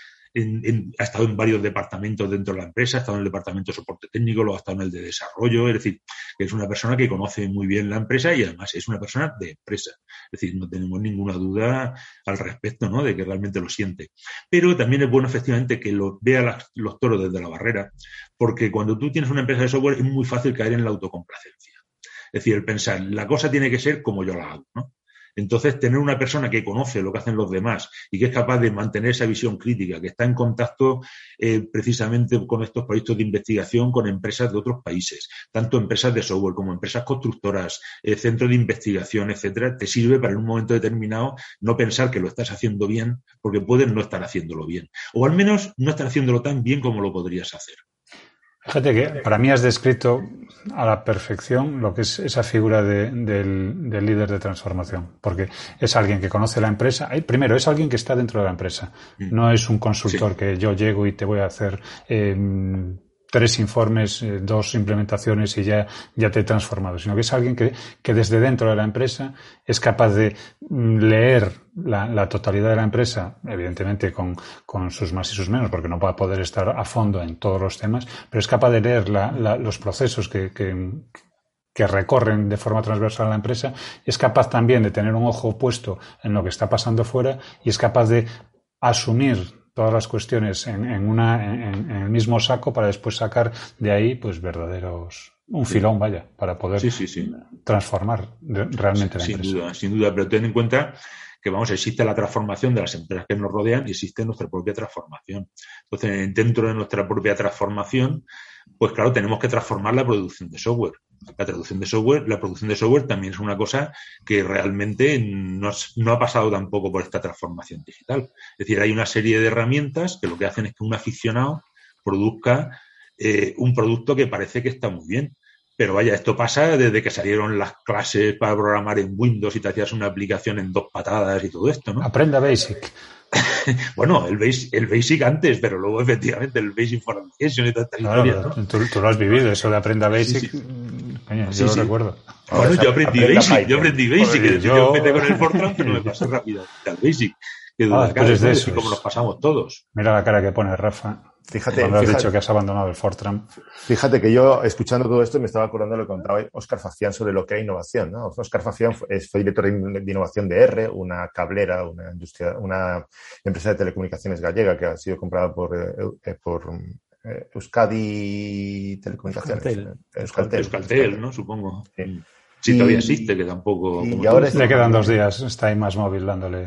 ha estado en varios departamentos dentro de la empresa, ha estado en el departamento de soporte técnico, luego ha estado en el de desarrollo, es decir, que es una persona que conoce muy bien la empresa y además es una persona de empresa. Es decir, no tenemos ninguna duda al respecto, ¿no? De que realmente lo siente. Pero también es bueno, efectivamente, que lo vea los toros desde la barrera, porque cuando tú tienes una empresa de software es muy fácil caer en la autocomplacencia. Es decir, el pensar, la cosa tiene que ser como yo la hago, ¿no? Entonces, tener una persona que conoce lo que hacen los demás y que es capaz de mantener esa visión crítica, que está en contacto eh, precisamente con estos proyectos de investigación con empresas de otros países, tanto empresas de software como empresas constructoras, eh, centros de investigación, etcétera, te sirve para en un momento determinado no pensar que lo estás haciendo bien, porque puedes no estar haciéndolo bien. O al menos no estar haciéndolo tan bien como lo podrías hacer. Fíjate que para mí has descrito a la perfección lo que es esa figura del, líder de transformación, porque es alguien que conoce la empresa. Primero, es alguien que está dentro de la empresa. Mm. No es un consultor que yo llego y te voy a hacer em, tres informes, eh, dos implementaciones y ya, ya te he transformado, sino que es alguien que, que desde dentro de la empresa es capaz de mm, leer la, totalidad de la empresa, evidentemente con, con, sus más y sus menos, porque no va a poder estar a fondo en todos los temas, pero es capaz de leer los procesos que, que, que recorren de forma transversal a la empresa, es capaz también de tener un ojo puesto en lo que está pasando fuera y es capaz de asumir todas las cuestiones en, en una, en, el mismo saco para después sacar de ahí pues verdaderos un filón vaya para poder transformar realmente la sin duda sin duda. Pero ten en cuenta que vamos, existe la transformación de las empresas que nos rodean y existe nuestra propia transformación. Entonces, dentro de nuestra propia transformación, pues claro, tenemos que transformar la producción de software. La traducción de software, la producción de software también es una cosa que realmente no, no, ha pasado tampoco por esta transformación digital. Es decir, hay una serie de herramientas que lo que hacen es que un aficionado produzca eh, un producto que parece que está muy bien. Pero vaya, esto pasa desde que salieron las clases para programar en Windows y te hacías una aplicación en dos patadas y todo esto, ¿no? Aprenda Basic. <laughs> bueno, el basic, el basic antes, pero luego efectivamente el Basic for Application y toda esta historia, tú, lo has vivido, eso de Aprenda Basic. yo lo recuerdo. Bueno, yo aprendí Basic, yo aprendí Basic. yo... yo empecé con el Fortran, pero me pasé rápido al Basic. Que ah, de eso, como nos pasamos todos. Mira la cara que pone Rafa. Fíjate, Cuando has dicho que has abandonado el Fortran. Fíjate que yo, escuchando todo esto, me estaba acordando de lo que contaba Oscar Facián sobre lo que era innovación. ¿no? Oscar Facián fue, director de innovación de R, una cablera, una industria, una empresa de telecomunicaciones gallega que ha sido comprada por, eh, eh, por eh, Euskadi Telecomunicaciones. Euskaltel. Euskaltel, Euskaltel ¿no? Supongo. Sí. Sí, todavía existe, que tampoco. Y ahora Le quedan dos días, está ahí más móvil dándole.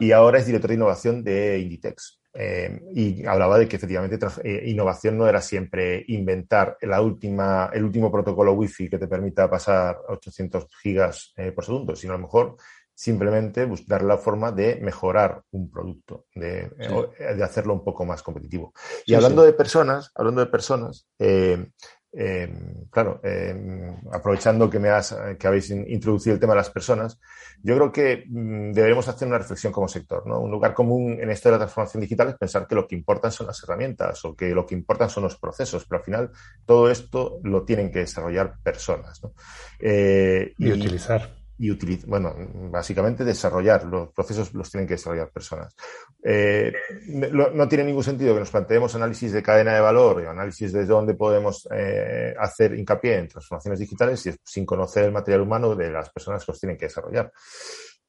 Y ahora es director de innovación de Inditex. Eh, y hablaba de que efectivamente eh, innovación no era siempre inventar la última, el último protocolo Wi-Fi que te permita pasar 800 gigas eh, por segundo, sino a lo mejor simplemente buscar la forma de mejorar un producto, de, de hacerlo un poco más competitivo. Y hablando de personas, hablando de personas, eh, claro, eh, aprovechando que, me has, que habéis introducido el tema de las personas, yo creo que mm, deberemos hacer una reflexión como sector. ¿no? Un lugar común en esto de la transformación digital es pensar que lo que importan son las herramientas o que lo que importan son los procesos, pero al final todo esto lo tienen que desarrollar personas. ¿no? Eh, y, utilizar y utilizar, bueno, básicamente desarrollar, los procesos los tienen que desarrollar personas. Eh, no, tiene ningún sentido que nos planteemos análisis de cadena de valor y análisis de dónde podemos eh, hacer hincapié en transformaciones digitales sin conocer el material humano de las personas que los tienen que desarrollar.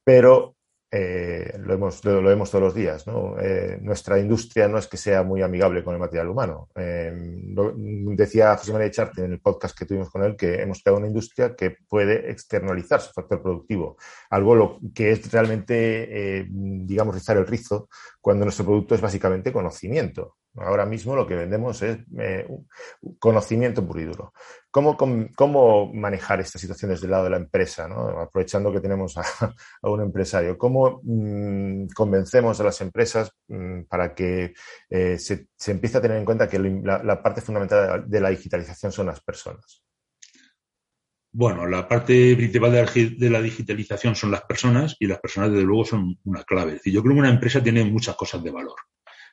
Pero eh, lo, hemos, lo, vemos todos los días. ¿no? Eh, nuestra industria no es que sea muy amigable con el material humano. Eh, decía José María Charte en el podcast que tuvimos con él que hemos creado una industria que puede externalizar su factor productivo, algo lo, que es realmente, digamos, rizar el rizo cuando nuestro producto es básicamente conocimiento. Ahora mismo lo que vendemos es eh, conocimiento puro y duro. ¿Cómo, ¿Cómo, manejar estas situaciones del lado de la empresa? Aprovechando que tenemos <laughs> a, un empresario. ¿Cómo mm, convencemos a las empresas mm, para que eh, se, empiece a tener en cuenta que la, parte fundamental de la digitalización son las personas? Bueno, la parte principal de la, digitalización son las personas y las personas, desde luego, son una clave. yo creo que una empresa tiene muchas cosas de valor.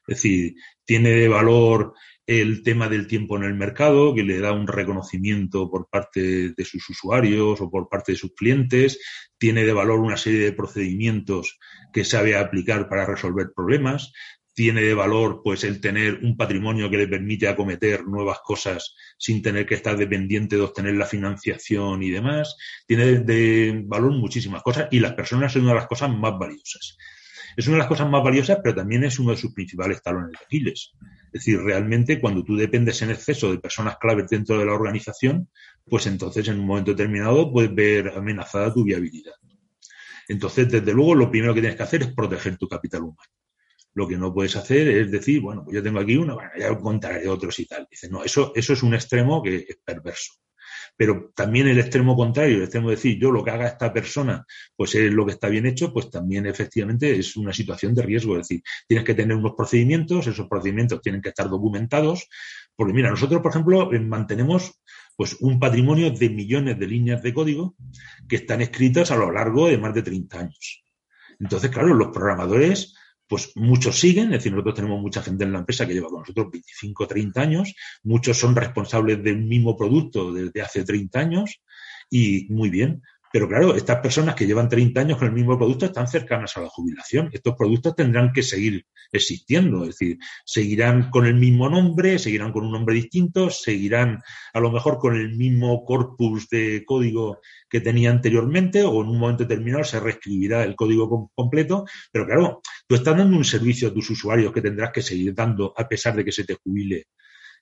Es decir, tiene de valor el tema del tiempo en el mercado, que le da un reconocimiento por parte de sus usuarios o por parte de sus clientes, tiene de valor una serie de procedimientos que sabe aplicar para resolver problemas, tiene de valor pues el tener un patrimonio que le permite acometer nuevas cosas sin tener que estar dependiente de obtener la financiación y demás, tiene de valor muchísimas cosas y las personas son una de las cosas más valiosas. Es una de las cosas más valiosas, pero también es uno de sus principales talones de Aquiles. Es decir, realmente cuando tú dependes en exceso de personas claves dentro de la organización, pues entonces en un momento determinado puedes ver amenazada tu viabilidad. Entonces, desde luego, lo primero que tienes que hacer es proteger tu capital humano. Lo que no puedes hacer es decir, bueno, pues yo tengo aquí una, bueno, ya contaré otros y tal. Dice, no, eso, eso es un extremo que es perverso. Pero también el extremo contrario, el extremo de decir yo lo que haga esta persona, pues es lo que está bien hecho, pues también efectivamente es una situación de riesgo. Es decir, tienes que tener unos procedimientos, esos procedimientos tienen que estar documentados. Porque mira, nosotros, por ejemplo, eh, mantenemos pues un patrimonio de millones de líneas de código que están escritas a lo largo de más de 30 años. Entonces, claro, los programadores pues muchos siguen, es decir, nosotros tenemos mucha gente en la empresa que lleva con nosotros 25 o 30 años, muchos son responsables del mismo producto desde hace 30 años y muy bien, pero claro, estas personas que llevan 30 años con el mismo producto están cercanas a la jubilación. Estos productos tendrán que seguir existiendo, es decir, seguirán con el mismo nombre, seguirán con un nombre distinto, seguirán a lo mejor con el mismo corpus de código que tenía anteriormente o en un momento determinado se reescribirá el código completo. Pero claro, tú estás dando un servicio a tus usuarios que tendrás que seguir dando a pesar de que se te jubile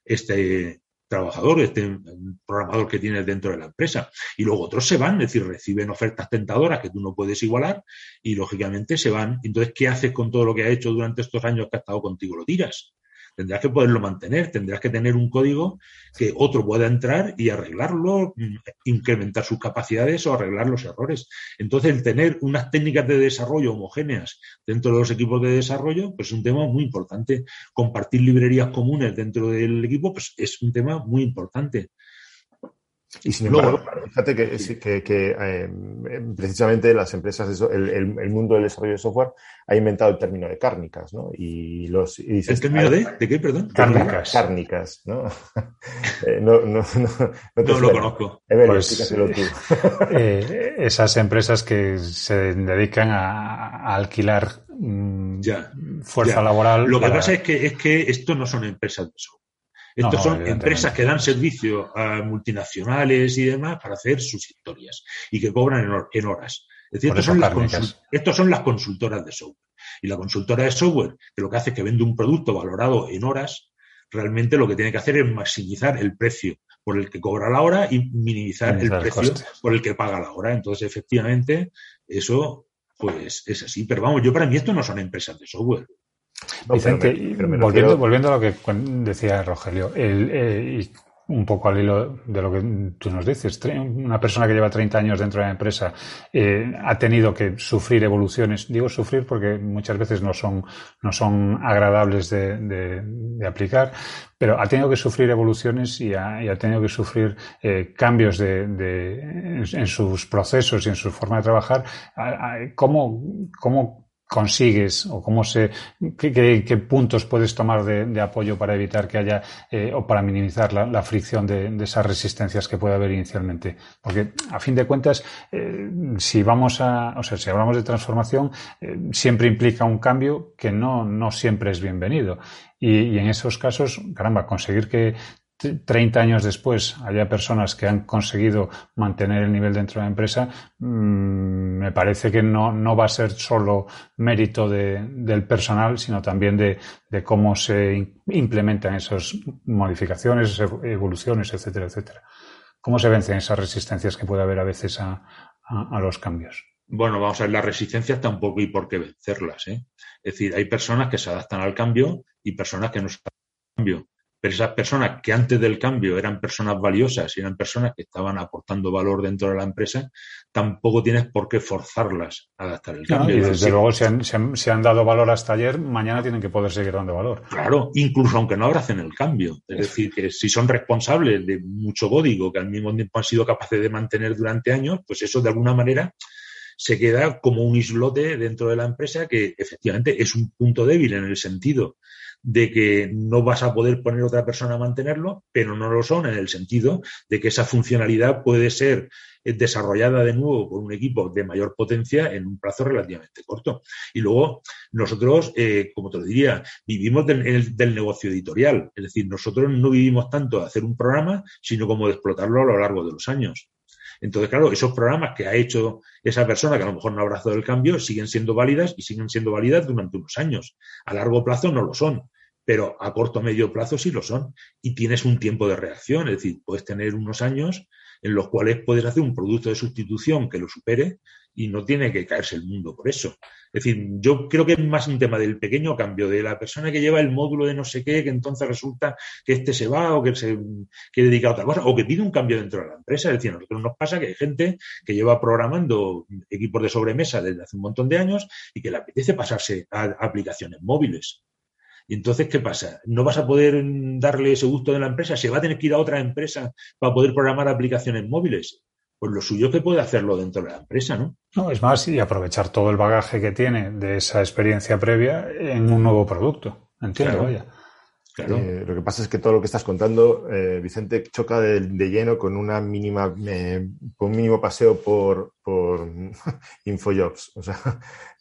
este, trabajador, este programador que tienes dentro de la empresa. Y luego otros se van, es decir, reciben ofertas tentadoras que tú no puedes igualar y lógicamente se van. Entonces, ¿qué haces con todo lo que ha hecho durante estos años que ha estado contigo? Lo tiras tendrás que poderlo mantener, tendrás que tener un código que otro pueda entrar y arreglarlo, mm, incrementar sus capacidades o arreglar los errores. Entonces, el tener unas técnicas de desarrollo homogéneas dentro de los equipos de desarrollo, pues es un tema muy importante. Compartir librerías comunes dentro del equipo, pues es un tema muy importante. Y sin embargo, fíjate que, que, eh, precisamente las empresas, el, el, mundo del desarrollo de software ha inventado el término de cárnicas, ¿no? Y los y ¿El término de? ¿De qué, perdón? Cárnicas. Cárnicas, ¿no? <laughs> eh, no, no, no, no, lo conozco. pues, tú. eh, esas empresas que se dedican a, a alquilar ya, fuerza ya. laboral. Lo que para... pasa es que, es que esto no son empresas de software. Estos no, son empresas que dan servicio a multinacionales y demás para hacer sus historias y que cobran en, horas. Es decir, estos son, las estos son, las consultoras de software. Y la consultora de software, que lo que hace es que vende un producto valorado en horas, realmente lo que tiene que hacer es maximizar el precio por el que cobra la hora y minimizar el precio coste. por el que paga la hora. Entonces, efectivamente, eso pues es así. Pero vamos, yo para mí esto no son empresas de software. No, Vicente, pero me, pero me volviendo, refiero... volviendo, a lo que decía Rogelio, el, eh, y un poco al hilo de lo que tú nos dices, una persona que lleva 30 años dentro de la empresa eh, ha tenido que sufrir evoluciones, digo sufrir porque muchas veces no son, no son agradables de, de, de aplicar, pero ha tenido que sufrir evoluciones y ha, y ha tenido que sufrir eh, cambios de, de en, en, sus procesos y en su forma de trabajar. ¿Cómo, cómo consigues o cómo se qué, qué, qué puntos puedes tomar de, de, apoyo para evitar que haya eh, o para minimizar la, la fricción de, de, esas resistencias que puede haber inicialmente porque a fin de cuentas eh, si vamos a o sea si hablamos de transformación eh, siempre implica un cambio que no no siempre es bienvenido. Y, y en esos casos caramba conseguir que 30 años después haya personas que han conseguido mantener el nivel dentro de la empresa, mmm, me parece que no, no, va a ser solo mérito de, del personal, sino también de, de, cómo se implementan esas modificaciones, evoluciones, etcétera, etcétera. ¿Cómo se vencen esas resistencias que puede haber a veces a, a, a los cambios? Bueno, vamos a ver, las resistencias tampoco hay por qué vencerlas. ¿eh? Es decir, hay personas que se adaptan al cambio y personas que no se adaptan al cambio pero esas personas que antes del cambio eran personas valiosas y eran personas que estaban aportando valor dentro de la empresa, tampoco tienes por qué forzarlas a adaptar el cambio. No, y desde luego, si han, si, han, si han, dado valor hasta ayer, mañana tienen que poder seguir dando valor. Claro, incluso aunque no abracen el cambio. Es decir, que si son responsables de mucho código que al mismo tiempo han sido capaces de mantener durante años, pues eso de alguna manera se queda como un islote dentro de la empresa que efectivamente es un punto débil en el sentido de que no vas a poder poner otra persona a mantenerlo, pero no lo son en el sentido de que esa funcionalidad puede ser desarrollada de nuevo por un equipo de mayor potencia en un plazo relativamente corto. Y luego nosotros, eh, como te lo diría, vivimos del, del, negocio editorial. Es decir, nosotros no vivimos tanto de hacer un programa, sino como de explotarlo a lo largo de los años. Entonces, claro, esos programas que ha hecho esa persona que a lo mejor no abrazó el cambio siguen siendo válidas y siguen siendo válidas durante unos años. A largo plazo no lo son pero a corto o medio plazo sí lo son. Y tienes un tiempo de reacción, es decir, puedes tener unos años en los cuales puedes hacer un producto de sustitución que lo supere y no tiene que caerse el mundo por eso. Es decir, yo creo que es más un tema del pequeño cambio, de la persona que lleva el módulo de no sé qué, que entonces resulta que este se va o que se quiere dedicar a otra cosa, o que pide un cambio dentro de la empresa. Es decir, a nosotros nos pasa que hay gente que lleva programando equipos de sobremesa desde hace un montón de años y que le apetece pasarse a aplicaciones móviles. Y entonces, ¿qué pasa? No vas a poder darle ese gusto de la empresa, se va a tener que ir a otra empresa para poder programar aplicaciones móviles. Pues lo suyo que puede hacerlo dentro de la empresa, ¿no? No, es más, y aprovechar todo el bagaje que tiene de esa experiencia previa en un nuevo producto. Entiendo, claro. vaya. Claro. Eh, lo que pasa es que todo lo que estás contando, eh, Vicente, choca de, de, lleno con una mínima, eh, un mínimo paseo por, por <laughs> Infojobs. O sea, <laughs>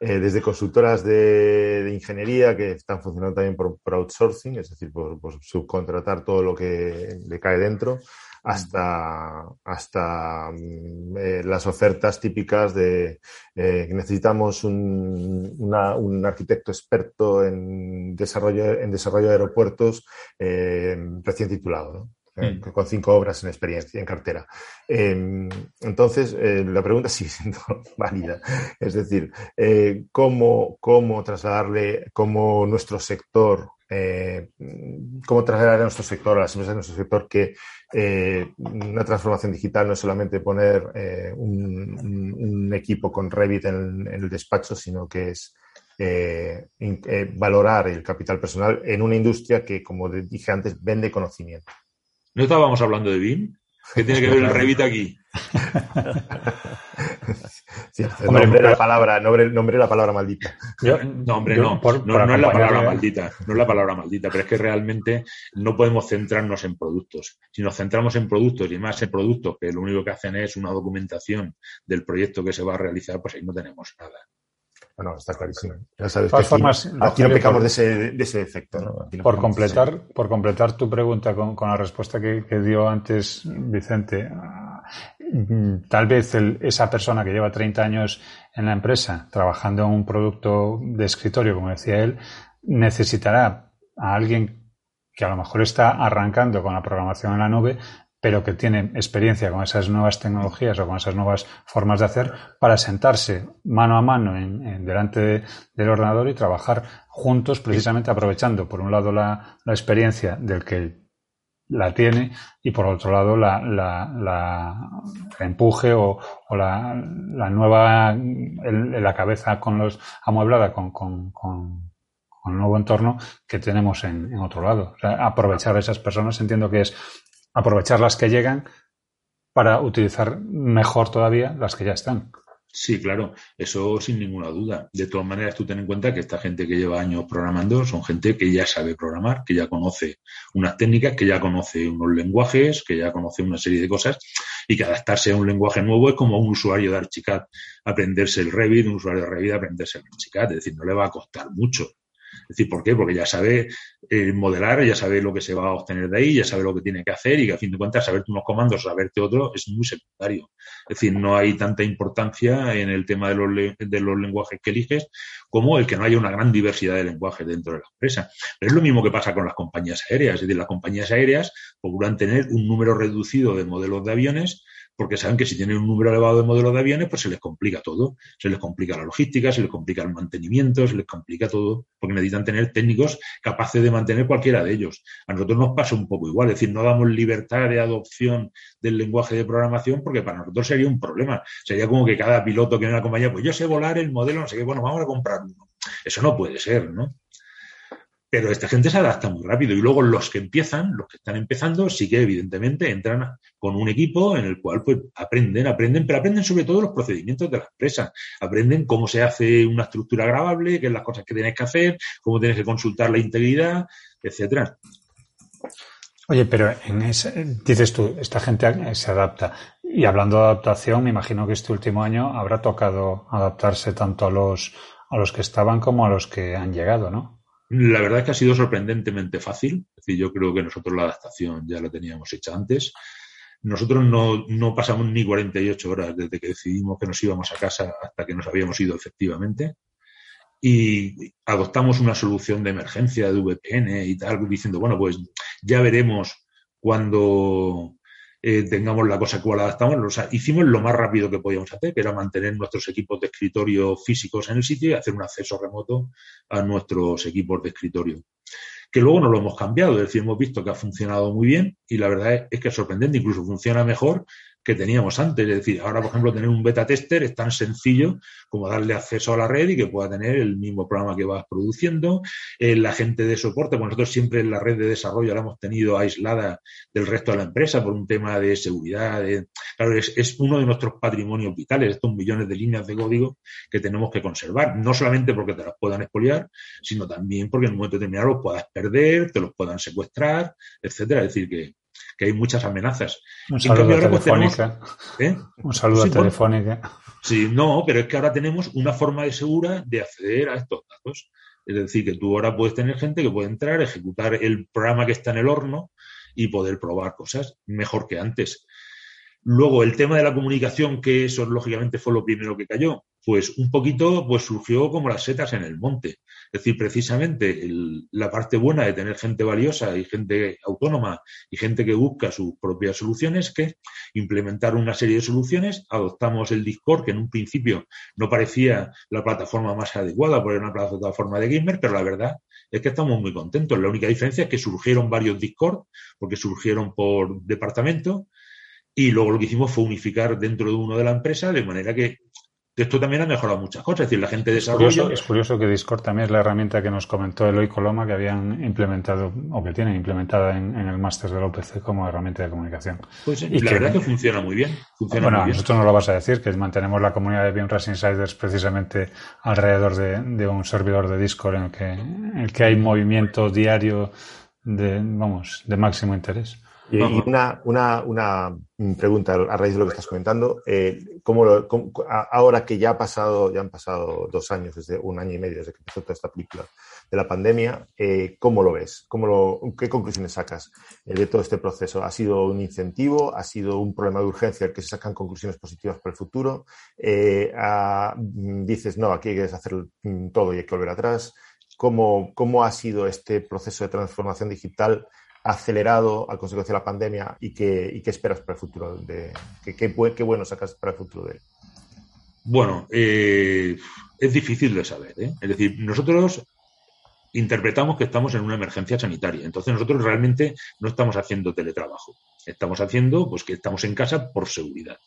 eh, desde consultoras de, ingeniería que están funcionando también por, outsourcing, es decir, por, subcontratar todo lo que le cae dentro, hasta, hasta mm, eh, las ofertas típicas de eh, necesitamos un, un, arquitecto experto en desarrollo, en desarrollo de aeropuertos eh, recién titulado. Mm. con cinco obras en experiencia, en cartera. Em, entonces, la pregunta <laughs> sigue siendo válida. Es decir, ¿cómo, ¿cómo trasladarle, cómo nuestro sector eh, cómo trasladar a nuestro sector, a las empresas de nuestro sector, que eh, una transformación digital no es solamente poner eh, un, equipo con Revit en, el despacho, sino que es valorar el capital personal en una industria que, como dije antes, vende conocimiento. ¿No estábamos hablando de BIM? ¿Qué tiene que ver el Revit aquí? <laughs> nombre la palabra, nombre, la palabra maldita. no, hombre, no. no, es la palabra maldita. No es la palabra maldita, pero es que realmente no podemos centrarnos en productos. Si nos centramos en productos y más en productos que lo único que hacen es una documentación del proyecto que se va a realizar, pues ahí no tenemos nada. Bueno, está clarísimo. Ya sabes que aquí, no pecamos de, ese, de ese efecto. por, completar, por completar tu pregunta con, con la respuesta que, que, dio antes Vicente, mm, tal vez esa persona que lleva 30 años en la empresa trabajando en un producto de escritorio, como decía él, necesitará a alguien que a lo mejor está arrancando con la programación en la nube, pero que tienen experiencia con esas nuevas tecnologías o con esas nuevas formas de hacer para sentarse mano a mano en, delante del ordenador y trabajar juntos, precisamente aprovechando, por un lado, la, experiencia del que la tiene y por otro lado la, la, empuje o, la, nueva en la cabeza con los amueblada con, con, con, el nuevo entorno que tenemos en, en otro lado. aprovechar a esas personas entiendo que es aprovechar las que llegan para utilizar mejor todavía las que ya están. Sí, claro, eso sin ninguna duda. De todas maneras, tú ten en cuenta que esta gente que lleva años programando son gente que ya sabe programar, que ya conoce unas técnicas, que ya conoce unos lenguajes, que ya conoce una serie de cosas y que adaptarse a un lenguaje nuevo es como un usuario de Archicad aprenderse el Revit, un usuario de Revit aprenderse el Archicad, es decir, no le va a costar mucho. Es decir, ¿por qué? Porque ya sabe eh, modelar, ya sabe lo que se va a obtener de ahí, ya sabe lo que tiene que hacer y que a fin de cuentas saberte unos comandos, saberte otro es muy secundario. Es decir, no hay tanta importancia en el tema de los, de los lenguajes que eliges como el que no haya una gran diversidad de lenguajes dentro de la empresa. Pero es lo mismo que pasa con las compañías aéreas. Es decir, las compañías aéreas procuran tener un número reducido de modelos de aviones porque saben que si tienen un número elevado de modelos de aviones, pues se les complica todo. Se les complica la logística, se les complica el mantenimiento, se les complica todo, porque necesitan tener técnicos capaces de mantener cualquiera de ellos. A nosotros nos pasa un poco igual, es decir, no damos libertad de adopción del lenguaje de programación porque para nosotros sería un problema. Sería como que cada piloto que en una compañía, pues yo sé volar el modelo, no sé qué, bueno, vamos a comprar uno. Eso no puede ser, ¿no? Pero esta gente se adapta muy rápido y luego los que empiezan, los que están empezando, sí que evidentemente entran con un equipo en el cual pues aprenden, aprenden, pero aprenden sobre todo los procedimientos de la empresa. Aprenden cómo se hace una estructura grabable, qué es las cosas que tienes que hacer, cómo tienes que consultar la integridad, etcétera. Oye, pero en ese, dices tú, esta gente se adapta. Y hablando de adaptación, me imagino que este último año habrá tocado adaptarse tanto a los, a los que estaban como a los que han llegado, ¿no? La verdad es que ha sido sorprendentemente fácil. Es decir, yo creo que nosotros la adaptación ya la teníamos hecha antes. Nosotros no, no pasamos ni 48 horas desde que decidimos que nos íbamos a casa hasta que nos habíamos ido efectivamente. Y adoptamos una solución de emergencia de VPN y tal, diciendo, bueno, pues ya veremos cuando eh, tengamos la cosa cual adaptamos. O hicimos lo más rápido que podíamos hacer, que era mantener nuestros equipos de escritorio físicos en el sitio y hacer un acceso remoto a nuestros equipos de escritorio. Que luego no lo hemos cambiado, es decir, hemos visto que ha funcionado muy bien y la verdad es que es sorprendente, incluso funciona mejor que teníamos antes. Es decir, ahora, por ejemplo, tener un beta tester es tan sencillo como darle acceso a la red y que pueda tener el mismo programa que vas produciendo. Eh, la gente de soporte, pues nosotros siempre en la red de desarrollo la hemos tenido aislada del resto de la empresa por un tema de seguridad. claro, es, uno de nuestros patrimonios vitales, estos millones de líneas de código que tenemos que conservar. No solamente porque te las puedan expoliar, sino también porque en un momento determinado los puedas perder, te los puedan secuestrar, etcétera. Es decir, que que hay muchas amenazas. Un saludo a pues, Telefónica. ¿eh? Un saludo a Telefónica. sí, no, pero es que ahora tenemos una forma de segura de acceder a estos datos. Es decir, que tú ahora puedes tener gente que puede entrar, ejecutar el programa que está en el horno y poder probar cosas mejor que antes. Luego, el tema de la comunicación, que eso lógicamente fue lo primero que cayó, pues un poquito pues surgió como las setas en el monte. Es decir, precisamente la parte buena de tener gente valiosa y gente autónoma y gente que busca sus propias soluciones, que implementar una serie de soluciones, adoptamos el Discord, que en un principio no parecía la plataforma más adecuada, era una plataforma de gamer, pero la verdad es que estamos muy contentos. La única diferencia es que surgieron varios Discord, porque surgieron por departamento, y luego lo que hicimos fue unificar dentro de uno de la empresa, de manera que esto también ha mejorado muchas cosas. Es decir, la gente desarrolla. Es curioso, que Discord también es la herramienta que nos comentó Eloy Coloma que habían implementado o que tienen implementada en, el máster de la UPC como herramienta de comunicación. Pues y la verdad que funciona muy bien. Funciona bueno, muy nosotros no lo vas a decir, que mantenemos la comunidad de BIMRAS Insiders precisamente alrededor de, un servidor de Discord en el que, en el que hay movimiento diario de, vamos, de máximo interés. Y, una, una, una, pregunta a raíz de lo que estás comentando. Eh, ¿cómo ahora que ya ha pasado, ya han pasado dos años, desde un año y medio desde que empezó toda esta película de la pandemia, eh, ¿cómo lo ves? ¿Cómo lo, ¿Qué conclusiones sacas eh, de todo este proceso? ¿Ha sido un incentivo? ¿Ha sido un problema de urgencia el que se sacan conclusiones positivas para el futuro? Eh, dices, no, aquí hay que hacer todo y hay que volver atrás. ¿Cómo, ¿Cómo ha sido este proceso de transformación digital acelerado a consecuencia de la pandemia y qué, esperas para el futuro? De, qué, bueno sacas para el futuro de él? Bueno, eh, es difícil de saber. ¿eh? Es decir, nosotros interpretamos que estamos en una emergencia sanitaria. Entonces nosotros realmente no estamos haciendo teletrabajo. Estamos haciendo pues que estamos en casa por seguridad.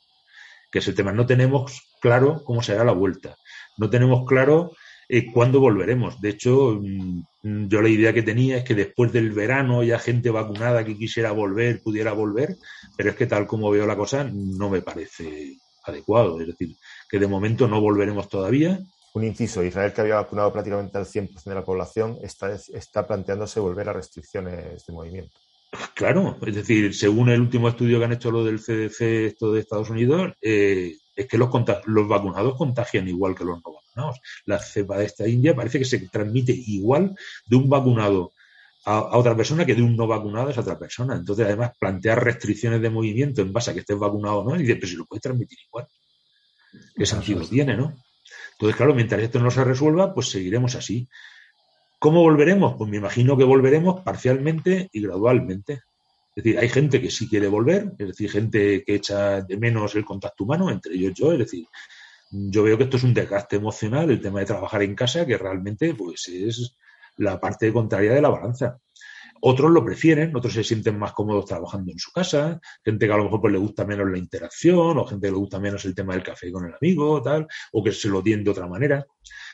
Que es el tema. No tenemos claro cómo será la vuelta. No tenemos claro eh, cuándo volveremos. De hecho, mm, yo la idea que tenía es que después del verano ya gente vacunada que quisiera volver pudiera volver, pero es que tal como veo la cosa no me parece adecuado. Es decir, que de momento no volveremos todavía. Un inciso, Israel que había vacunado prácticamente al 100% de la población está, está planteándose volver a restricciones de movimiento. Claro, es decir, según el último estudio que han hecho lo del CDC esto de Estados Unidos, eh, es que los, los vacunados contagian igual que los no vacunados. La cepa de esta India parece que se transmite igual de un vacunado a, otra persona que de un no vacunado a esa otra persona. Entonces, además, plantear restricciones de movimiento en base a que estés vacunado o no, y dice, pero si lo puedes transmitir igual. ¿Qué sentido tiene, no? Entonces, claro, mientras esto no se resuelva, pues seguiremos así. ¿Cómo volveremos? Pues me imagino que volveremos parcialmente y gradualmente. Es decir, hay gente que sí quiere volver, es decir, gente que echa de menos el contacto humano, entre ellos yo, es decir, yo veo que esto es un desgaste emocional, el tema de trabajar en casa, que realmente pues es la parte contraria de la balanza. Otros lo prefieren, otros se sienten más cómodos trabajando en su casa, gente que a lo mejor pues, le gusta menos la interacción, o gente que le gusta menos el tema del café con el amigo, tal, o que se lo tiene de otra manera.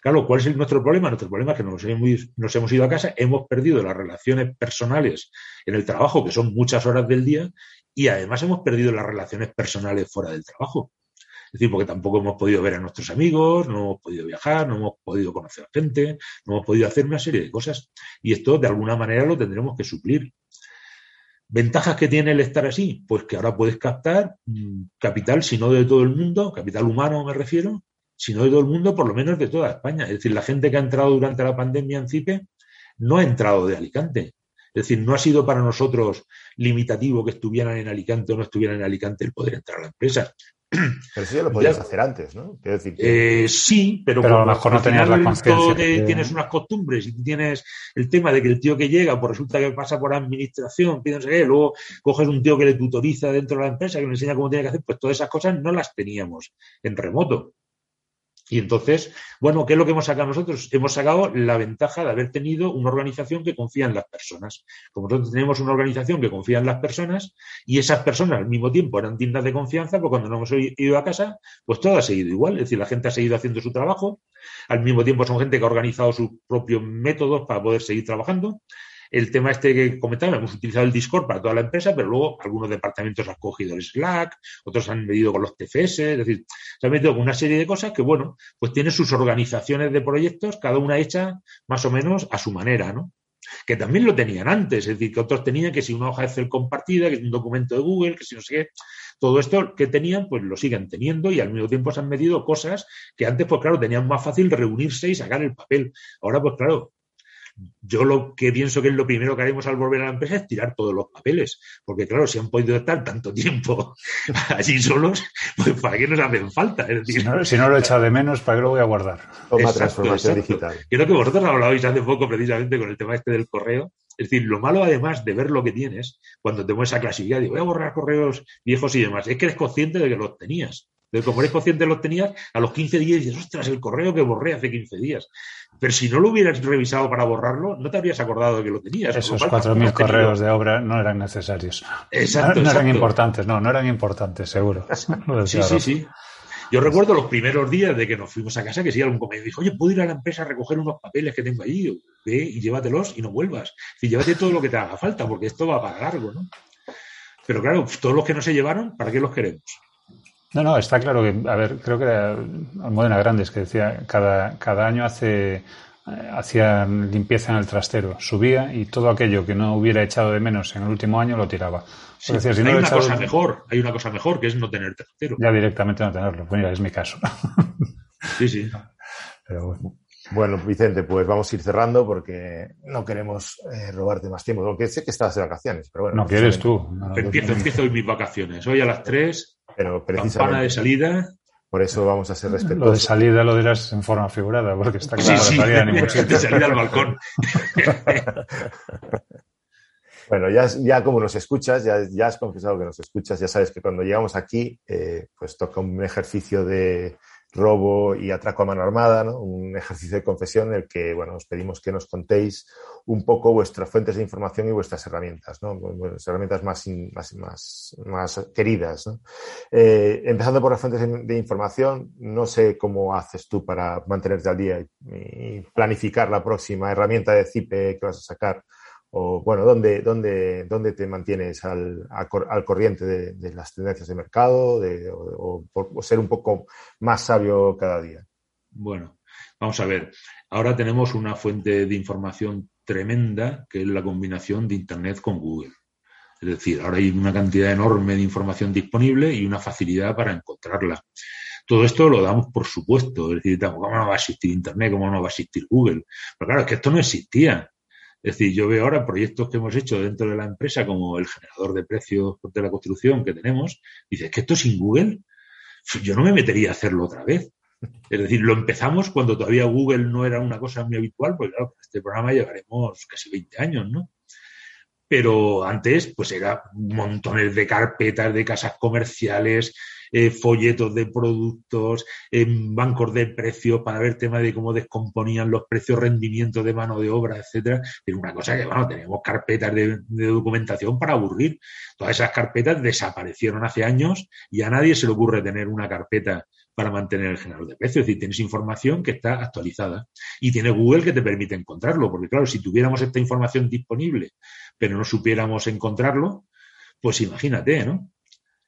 Claro, ¿cuál es nuestro problema? Nuestro problema es que nos hemos ido a casa, hemos perdido las relaciones personales en el trabajo, que son muchas horas del día, y además hemos perdido las relaciones personales fuera del trabajo. Es decir, porque tampoco hemos podido ver a nuestros amigos, no hemos podido viajar, no hemos podido conocer a gente, no hemos podido hacer una serie de cosas. Y esto, de alguna manera, lo tendremos que suplir. ¿Ventajas que tiene el estar así? Pues que ahora puedes captar mm, capital, si no de todo el mundo, capital humano me refiero, sino de todo el mundo, por lo menos de toda España. Es decir, la gente que ha entrado durante la pandemia en CIPE no ha entrado de Alicante. Es decir, no ha sido para nosotros limitativo que estuvieran en Alicante o no estuvieran en Alicante el poder entrar a la empresa. <clears throat> Pero eso ya lo podías hacer antes, ¿no? Decir eh, sí, pero, a lo mejor no tenías la conciencia. Tienes unas costumbres y tienes el tema de que el tío que llega, pues resulta que pasa por administración, pídense, luego coges un tío que le tutoriza dentro de la empresa, que le enseña cómo tiene que hacer, pues todas esas cosas no las teníamos en remoto. Y entonces, bueno, ¿qué es lo que hemos sacado nosotros? Hemos sacado la ventaja de haber tenido una organización que confía en las personas. Como nosotros tenemos una organización que confía en las personas y esas personas al mismo tiempo eran tiendas de confianza, pues cuando nos hemos ido a casa, pues todo ha seguido igual. Es decir, la gente ha seguido haciendo su trabajo. Al mismo tiempo son gente que ha organizado sus propios métodos para poder seguir trabajando el tema este que comentaba, hemos utilizado el Discord para toda la empresa, pero luego algunos departamentos han cogido el Slack, otros han medido con los TFS, es decir, se han metido con una serie de cosas que, bueno, pues tiene sus organizaciones de proyectos, cada una hecha más o menos a su manera, ¿no? que también lo tenían antes, es decir, que otros tenían que si una hoja Excel compartida, que es un documento de Google, que si no sé qué, todo esto que tenían, pues lo siguen teniendo y al mismo tiempo se han metido cosas que antes, pues claro, tenían más fácil reunirse y sacar el papel. Ahora, pues claro, yo lo que pienso que es lo primero que haremos al volver a la empresa es tirar todos los papeles, porque claro, si han podido estar tanto tiempo <laughs> allí solos, pues ¿para qué nos hacen falta? si, no, lo he echado de menos, ¿para qué lo voy a guardar? Toma transformación digital. Creo que vosotros hablabais hace poco precisamente con el tema este del correo. Es decir, lo malo además de ver lo que tienes, cuando tengo esa clasificación, digo, voy a borrar correos viejos y demás, es que eres consciente de que los tenías. De como eres consciente los tenías, a los 15 días dices, ostras, el correo que borré hace 15 días. Pero si no lo hubieras revisado para borrarlo, no te habrías acordado de que lo tenías. Esos 4.000 correos de obra no eran necesarios. Exacto, no, eran importantes, no, no eran importantes, seguro. <laughs> sí, sí, sí. Yo recuerdo los primeros días de que nos fuimos a casa que si algún comer dijo, oye, ¿puedo ir a la empresa a recoger unos papeles que tengo allí? Ve y llévatelos y no vuelvas. Y llévate todo lo que te haga falta, porque esto va para largo, ¿no? Pero claro, todos los que no se llevaron, ¿para qué los queremos? No, no, está claro que, a ver, creo que era Almudena Grandes que decía, cada, cada año hace, hacía limpieza en el trastero, subía y todo aquello que no hubiera echado de menos en el último año lo tiraba. hay una cosa mejor, hay una cosa mejor que es no tener trastero. Ya directamente no tenerlo. Pues mira, es mi caso. sí, sí. Pero bueno. Bueno, Vicente, pues vamos a ir cerrando porque no queremos eh, robarte más tiempo. Porque sé que estás de vacaciones, pero bueno. No quieres tú. empiezo, empiezo hoy mis vacaciones. Hoy a las 3 pero precisamente. de salida. Por eso vamos a ser respetuosos. Lo de salida lo dirás en forma figurada, porque está claro. Sí, sí, de salida al balcón. <laughs> bueno, ya, ya como nos escuchas, ya, ya has confesado que nos escuchas, ya sabes que cuando llegamos aquí, eh, pues toca un ejercicio de, robo y atraco a mano armada, ¿no? un ejercicio de confesión en el que bueno, os pedimos que nos contéis un poco vuestras fuentes de información y vuestras herramientas, ¿no? vuestras herramientas más, más, más, queridas. ¿no? Eh, empezando por las fuentes de, información, no sé cómo haces tú para mantenerte al día y planificar la próxima herramienta de CIPE que vas a sacar o bueno, ¿dónde, dónde, dónde te mantienes al, al corriente de, las tendencias de mercado de, o, ser un poco más sabio cada día? Bueno, vamos a ver. Ahora tenemos una fuente de información tremenda que es la combinación de Internet con Google. Es decir, ahora hay una cantidad enorme de información disponible y una facilidad para encontrarla. Todo esto lo damos por supuesto. Es decir, ¿cómo no va a existir Internet? ¿Cómo no va a existir Google? Pero claro, es que esto no existía. Es decir, yo veo ahora proyectos que hemos hecho dentro de la empresa, como el generador de precios de la construcción que tenemos, dices que esto sin Google, yo no me metería a hacerlo otra vez. Es decir, lo empezamos cuando todavía Google no era una cosa muy habitual, porque claro, este programa llevaremos casi 20 años, ¿no? Pero antes, pues era montones de carpetas de casas comerciales, eh, folletos de productos, bancos de precios para ver temas de cómo descomponían los precios, rendimientos de mano de obra, etcétera. Es una cosa que, bueno, tenemos carpetas de, documentación para aburrir. Todas esas carpetas desaparecieron hace años y a nadie se le ocurre tener una carpeta para mantener el generador de precios. Es decir, tienes información que está actualizada y tiene Google que te permite encontrarlo, porque claro, si tuviéramos esta información disponible, pero no supiéramos encontrarlo, pues imagínate, ¿no?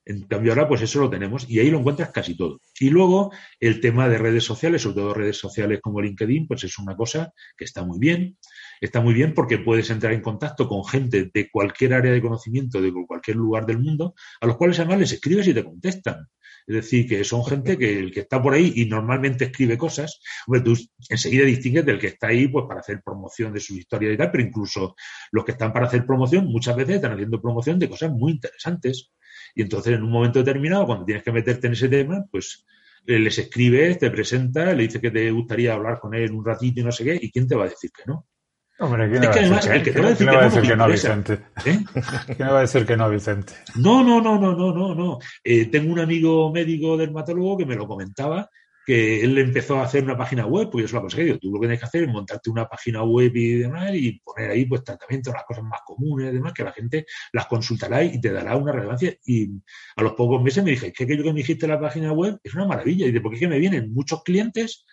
En cambio ahora pues eso lo tenemos y ahí lo encuentras casi todo. Y luego el tema de redes sociales, sobre todo redes sociales como LinkedIn, pues es una cosa que está muy bien. Está muy bien porque puedes entrar en contacto con gente de cualquier área de conocimiento, de cualquier lugar del mundo, a los cuales además les escribes y te contestan. Es decir, que son gente que el que está por ahí y normalmente escribe cosas, hombre, tú enseguida distingues del que está ahí pues para hacer promoción de su historia y tal, pero incluso los que están para hacer promoción muchas veces están haciendo promoción de cosas muy interesantes. Y entonces, en un momento determinado, cuando tienes que meterte en ese tema, pues eh, les escribes, te presenta, le dices que te gustaría hablar con él un ratito y no sé qué, ¿y quién te va a decir que no? Hombre, ¿quién es que además, el que te va a decir, que, no, Vicente? ¿Eh? <laughs> ¿Quién va a decir que no, Vicente? No, no, no, no, no, no, no. Eh, tengo un amigo médico dermatólogo que me lo comentaba que él empezó a hacer una página web, pues yo se lo aconsejé, tú lo que tienes que hacer es montarte una página web y demás y poner ahí pues tratamientos, las cosas más comunes y demás, que la gente las consultará y te dará una relevancia. Y a los pocos meses me dije, que aquello que me dijiste en la página web es una maravilla. Y de porque es que me vienen muchos clientes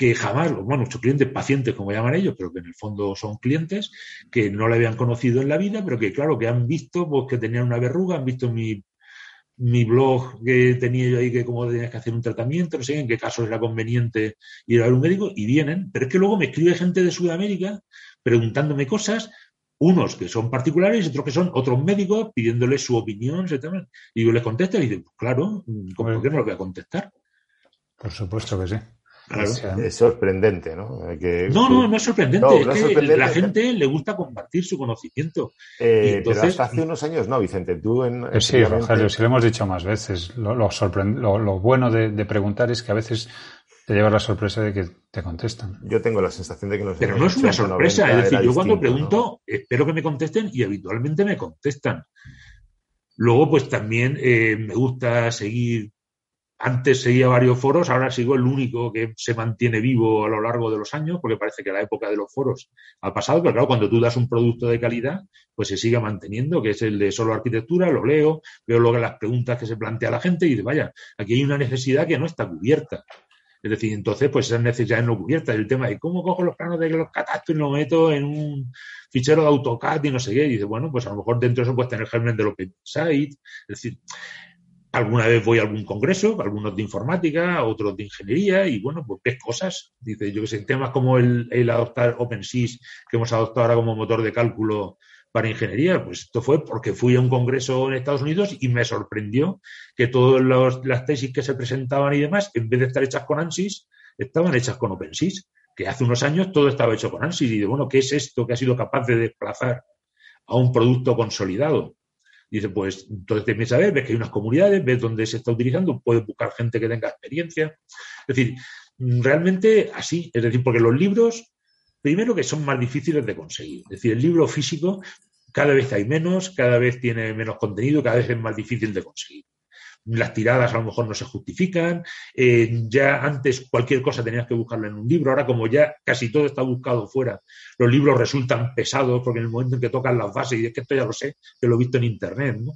que jamás, bueno, muchos clientes, pacientes como llaman ellos, pero que en el fondo son clientes que no le habían conocido en la vida, pero que claro, que han visto pues, que tenían una verruga, han visto mi mi blog que tenía yo ahí que cómo tenías que hacer un tratamiento, no sé en qué caso era conveniente ir a ver un médico y vienen, pero es que luego me escribe gente de Sudamérica preguntándome cosas, unos que son particulares y otros que son otros médicos pidiéndole su opinión, etc. Y yo les contesto y digo, claro, ¿por qué no lo voy a contestar? Por supuesto que sí. Es, sorprendente, ¿no? no, no, no es sorprendente. es que la gente le gusta compartir su conocimiento. Eh, pero hasta hace unos años no, Vicente. Tú en, eh, sí, Rogelio, sí lo hemos dicho más veces. Lo, lo, bueno de, preguntar es que a veces te llevas la sorpresa de que te contestan. Yo tengo la sensación de que nos Pero no es una sorpresa. Es decir, yo cuando pregunto, espero que me contesten y habitualmente me contestan. Luego, pues también eh, me gusta seguir antes seguía varios foros, ahora sigo el único que se mantiene vivo a lo largo de los años, porque parece que la época de los foros ha pasado, pero claro, cuando tú das un producto de calidad, pues se sigue manteniendo, que es el de solo arquitectura, lo leo, veo luego las preguntas que se plantea la gente y dice, vaya, aquí hay una necesidad que no está cubierta. Es decir, entonces, pues esas necesidades no cubiertas. El tema de cómo cojo los planos de los catastros y lo meto en un fichero de AutoCAD y no sé qué. Y dice, bueno, pues a lo mejor dentro de eso puedes tener germen del OpenSite. Es decir, Alguna vez voy a algún congreso, algunos de informática, otros de ingeniería, y bueno, pues ves cosas. Dice, yo que sé, temas como el, adoptar OpenSys, que hemos adoptado ahora como motor de cálculo para ingeniería, pues esto fue porque fui a un congreso en Estados Unidos y me sorprendió que todas las tesis que se presentaban y demás, en vez de estar hechas con ANSYS, estaban hechas con OpenSys, que hace unos años todo estaba hecho con ANSYS. Y de bueno, ¿qué es esto que ha sido capaz de desplazar a un producto consolidado? Dice, pues entonces te empiezas a ver, ves que hay unas comunidades, ves dónde se está utilizando, puedes buscar gente que tenga experiencia. Es decir, realmente así, es decir, porque los libros, primero que son más difíciles de conseguir. Es decir, el libro físico cada vez hay menos, cada vez tiene menos contenido, cada vez es más difícil de conseguir las tiradas a lo mejor no se justifican, eh, ya antes cualquier cosa tenías que buscarla en un libro, ahora como ya casi todo está buscado fuera, los libros resultan pesados porque en el momento en que tocan las bases, y es que esto ya lo sé, que lo he visto en internet, ¿no?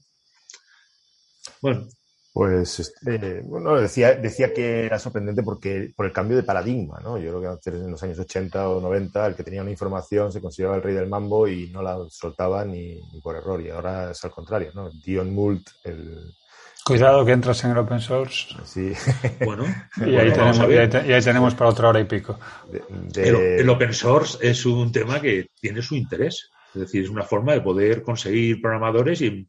Bueno. Pues este, bueno, decía, decía que era sorprendente porque por el cambio de paradigma, ¿no? Yo creo que antes en los años 80 o 90 el que tenía una información se consideraba el rey del mambo y no la soltaba ni, ni por error. Y ahora es al contrario, ¿no? Dion Mult, el, Cuidado que entras en el open source. Sí. Bueno, y, ahí tenemos, para otra hora y pico. El, open source es un tema que tiene su interés. Es decir, es una forma de poder conseguir programadores y,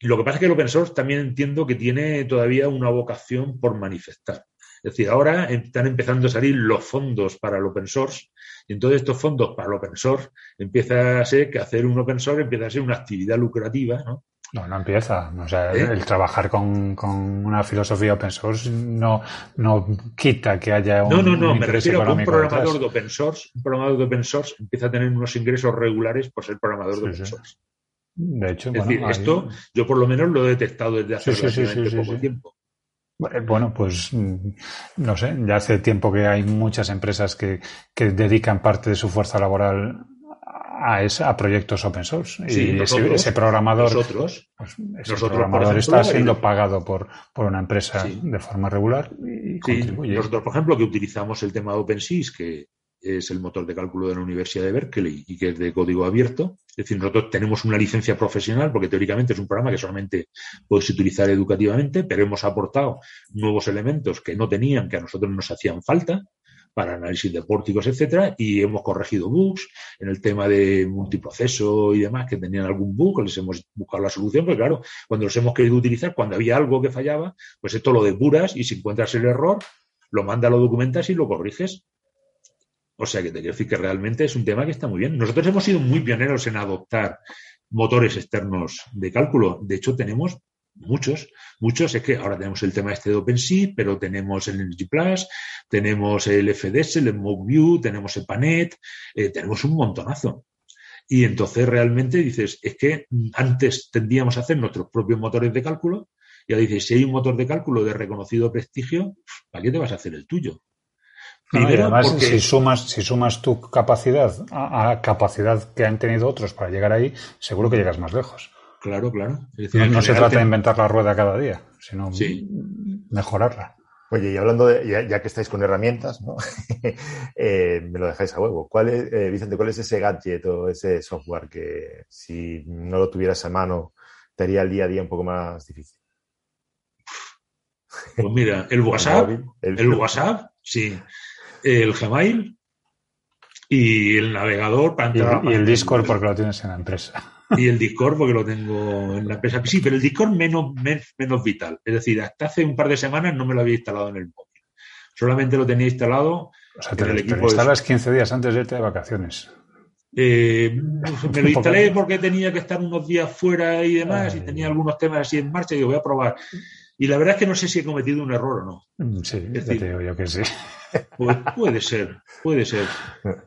y lo que pasa es que el open source también entiendo que tiene todavía una vocación por manifestar. Es decir, ahora están empezando a salir los fondos para el open source y entonces estos fondos para el open source empieza a ser que hacer un open source empieza a ser una actividad lucrativa, ¿no? No, no empieza. O sea, ¿Eh? el trabajar con, una filosofía open source no, no quita que haya un. No, no, no. Me refiero a que un programador de open source, un programador de open source empieza a tener unos ingresos regulares por ser programador de open source. De hecho, es decir, esto yo por lo menos lo he detectado desde hace relativamente poco tiempo. Bueno, pues mm, no sé, ya hace tiempo que hay muchas empresas que, que dedican parte de su fuerza laboral a, a proyectos open source. y ese, programador, nosotros, pues, ese programador está siendo pagado por, por una empresa de forma regular y contribuye. Nosotros, por ejemplo, que utilizamos el tema de OpenSys, que es el motor de cálculo de la Universidad de Berkeley y que es de código abierto. Es decir, nosotros tenemos una licencia profesional porque teóricamente es un programa que solamente puedes utilizar educativamente, pero hemos aportado nuevos elementos que no tenían, que a nosotros nos hacían falta para análisis de pórticos, etcétera, y hemos corregido bugs en el tema de multiproceso y demás que tenían algún bug, les hemos buscado la solución, pero claro, cuando los hemos querido utilizar, cuando había algo que fallaba, pues esto lo depuras y si encuentras el error, lo manda, lo documentas y lo corriges. O sea que te quiero decir que realmente es un tema que está muy bien. Nosotros hemos sido muy pioneros en adoptar motores externos de cálculo. De hecho, tenemos muchos, muchos. Es que ahora tenemos el tema este de OpenSea, pero tenemos el Energy Plus, tenemos el FDS, el MoveView, tenemos el Panet, eh, tenemos un montonazo. Y entonces realmente dices, es que antes tendíamos a hacer nuestros propios motores de cálculo, y ahora dices, si hay un motor de cálculo de reconocido prestigio, ¿para qué te vas a hacer el tuyo? Primero, además, si, sumas, si sumas tu capacidad a, a, capacidad que han tenido otros para llegar ahí, seguro que llegas más lejos. Claro, claro. no, se trata de inventar la rueda cada día, sino mejorarla. Oye, y hablando de, ya, que estáis con herramientas, ¿no? <laughs> Eh, me lo dejáis a huevo. ¿Cuál es, eh, Vicente, cuál es ese gadget o ese software que si no lo tuvieras a mano te haría el día a día un poco más difícil? Pues mira, <laughs> el WhatsApp, el, WhatsApp, sí, el Gmail, Y el navegador para Y, entrar a la y el Discord porque lo tienes en la empresa. Y el Discord porque lo tengo en la empresa. Sí, pero el Discord menos, men- menos vital. Es decir, hasta hace un par de semanas no me lo había instalado en el móvil. Solamente lo tenía instalado O sea, te, En el te equipo lo instalas es- 15 días antes de irte de vacaciones. Eh, me lo <laughs> instalé porque tenía que estar unos días fuera y demás, y tenía algunos temas así en marcha y digo, voy a probar. Y la verdad es que no sé si he cometido un error o no. Mm, Sí, decir- te digo yo que sí. Pues puede ser, puede ser,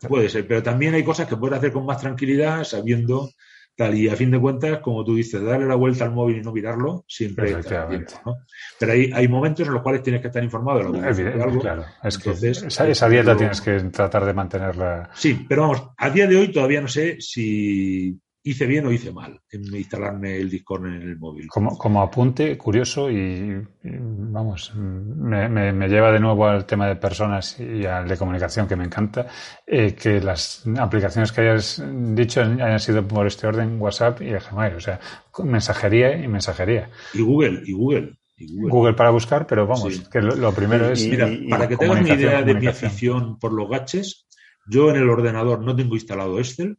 puede ser. Pero también hay cosas que puedes hacer con más tranquilidad, sabiendo tal. Y a fin de cuentas, como tú dices, darle la vuelta al móvil y no mirarlo, siempre Efectivamente. ¿no? Pero hay, hay momentos en los cuales tienes que estar informado de lo que Evidente, algo. claro. Es que Entonces, esa, esa dieta pero- tienes que tratar de mantenerla. Sí, pero vamos, a día de hoy todavía no sé si hice bien o hice mal en instalarme el Discord en el móvil. Como, como apunte curioso y, vamos, me, me- me lleva de nuevo al tema de personas y al de comunicación que me encanta, eh, que las aplicaciones que hayas dicho hayan sido por este orden WhatsApp y el Gmail, o sea, mensajería y mensajería. Y Google, y Google, y Google. Google para buscar, pero vamos, Sí. que lo, lo primero Y- es... Mira, y- para que te hagas una idea de mi afición por los gaches, yo en el ordenador no tengo instalado Excel,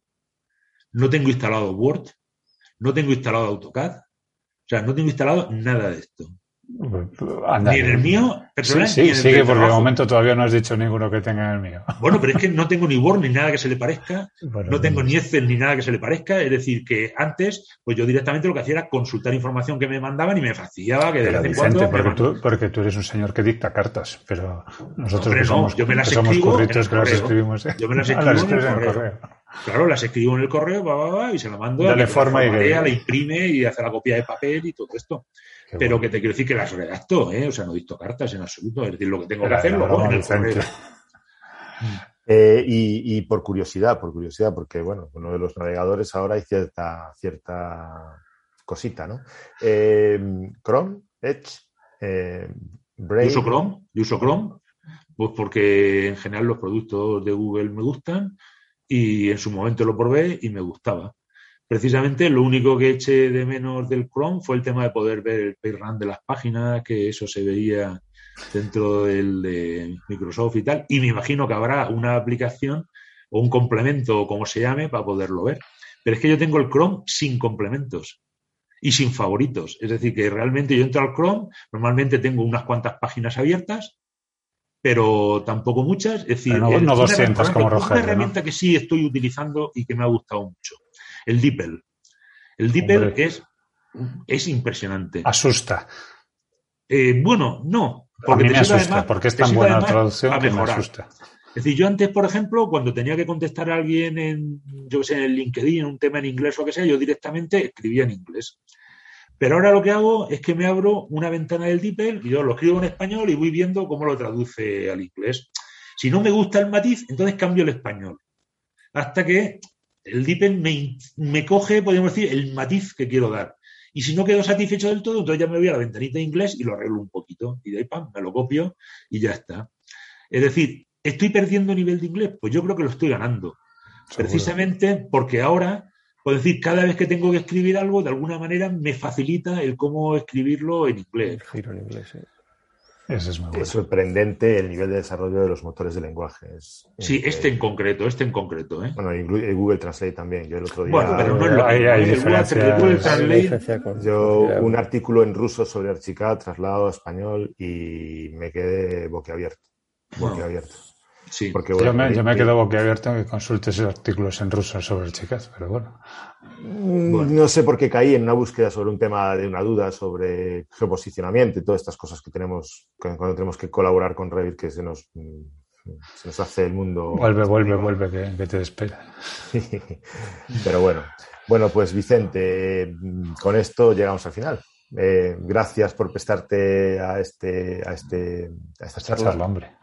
no tengo instalado Word, no tengo instalado AutoCAD, o sea, no tengo instalado nada de esto. Anda, Ni en el mío, Sí, personal, sí, ni en el sigue porque de momento todavía no has dicho ninguno que tenga en el mío. <laughs> Bueno, pero es que no tengo ni Word ni nada que se le parezca, Bueno, no tengo ni Excel ni nada que se le parezca, es decir, que antes, pues yo directamente lo que hacía era consultar información que me mandaban y me fastidiaba que de vez en cuando... porque tú, porque tú eres un señor que dicta cartas, pero nosotros que no, somos, yo me las que somos curritos que las escribimos. ¿eh? Yo me las <laughs> escribo en el correo. Claro, las escribo en el correo va, va, va, y se la mando Dale a que forma y la la imprime y hace la copia de papel y todo esto. Qué Pero bueno. que te quiero decir que las redacto, ¿eh? O sea, no dicto cartas en absoluto. Es decir, lo que tengo que hacer lo hago en el correo. <laughs> Eh, y, y por curiosidad, por curiosidad, porque bueno, uno de los navegadores ahora hay cierta, cierta cosita, ¿no? Eh, Chrome, Edge, eh, Yo Brave. uso Chrome, yo uso Chrome, pues porque en general los productos de Google me gustan y en su momento lo probé y me gustaba. Precisamente lo único que eché de menos del Chrome fue el tema de poder ver el page run de las páginas, que eso se veía dentro del de Microsoft y tal. Y me imagino que habrá una aplicación o un complemento o como se llame para poderlo ver. Pero es que yo tengo el Chrome sin complementos y sin favoritos. Es decir, que realmente yo entro al Chrome, normalmente tengo unas cuantas páginas abiertas, pero tampoco muchas. Es decir, no- una 200 herramienta- Una que sí estoy utilizando y que me ha gustado mucho. El DeepL. El DeepL es, es impresionante. Asusta. Eh, bueno, no. A mí te me asusta, además- porque es tan buena la traducción que me asusta. Es decir, yo antes, por ejemplo, cuando tenía que contestar a alguien en, yo sé, en el LinkedIn, en un tema en inglés o lo que sea, yo directamente escribía en inglés. Pero ahora lo que hago es que me abro una ventana del DeepL y yo lo escribo en español y voy viendo cómo lo traduce al inglés. Si no me gusta el matiz, entonces cambio el español. Hasta que el DeepL me, me coge, podríamos decir, el matiz que quiero dar. Y si no quedo satisfecho del todo, entonces ya me voy a la ventanita de inglés y lo arreglo un poquito. Y de ahí, pam, me lo copio y ya está. Es decir, ¿estoy perdiendo nivel de inglés? Pues yo creo que lo estoy ganando. Seguro. Precisamente porque ahora, puedo decir, cada vez que tengo que escribir algo, de alguna manera me facilita el cómo escribirlo en inglés. Giro en inglés, sí. Ese es muy bueno. Es sorprendente el nivel de desarrollo de los motores de lenguaje. Es Sí, este en concreto, este en concreto. ¿eh? Bueno, y y Google Translate también. Yo el otro día. Bueno, pero no es lo Hay- ¿eh? Google-. Translate- con- Yo con- un artículo en ruso sobre Archicad trasladado a español y me quedé boquiabierto. Boquiabierto. Sí. Porque, Yo bueno, me, yo me que- quedo boquiabierto en que consultes artículos en ruso sobre chicas, pero bueno. Mm, No sé por qué caí en una búsqueda sobre un tema de una duda sobre geoposicionamiento y todas estas cosas que tenemos cu- cuando tenemos que colaborar con Revit que se nos, mm, se nos hace el mundo. Vuelve, vuelve, vuelve, que, que te despega. <laughs> Pero bueno, bueno, pues Vicente, eh, con esto llegamos al final. Eh, gracias por prestarte a este, a este, a esta Esta charla. charla, hombre.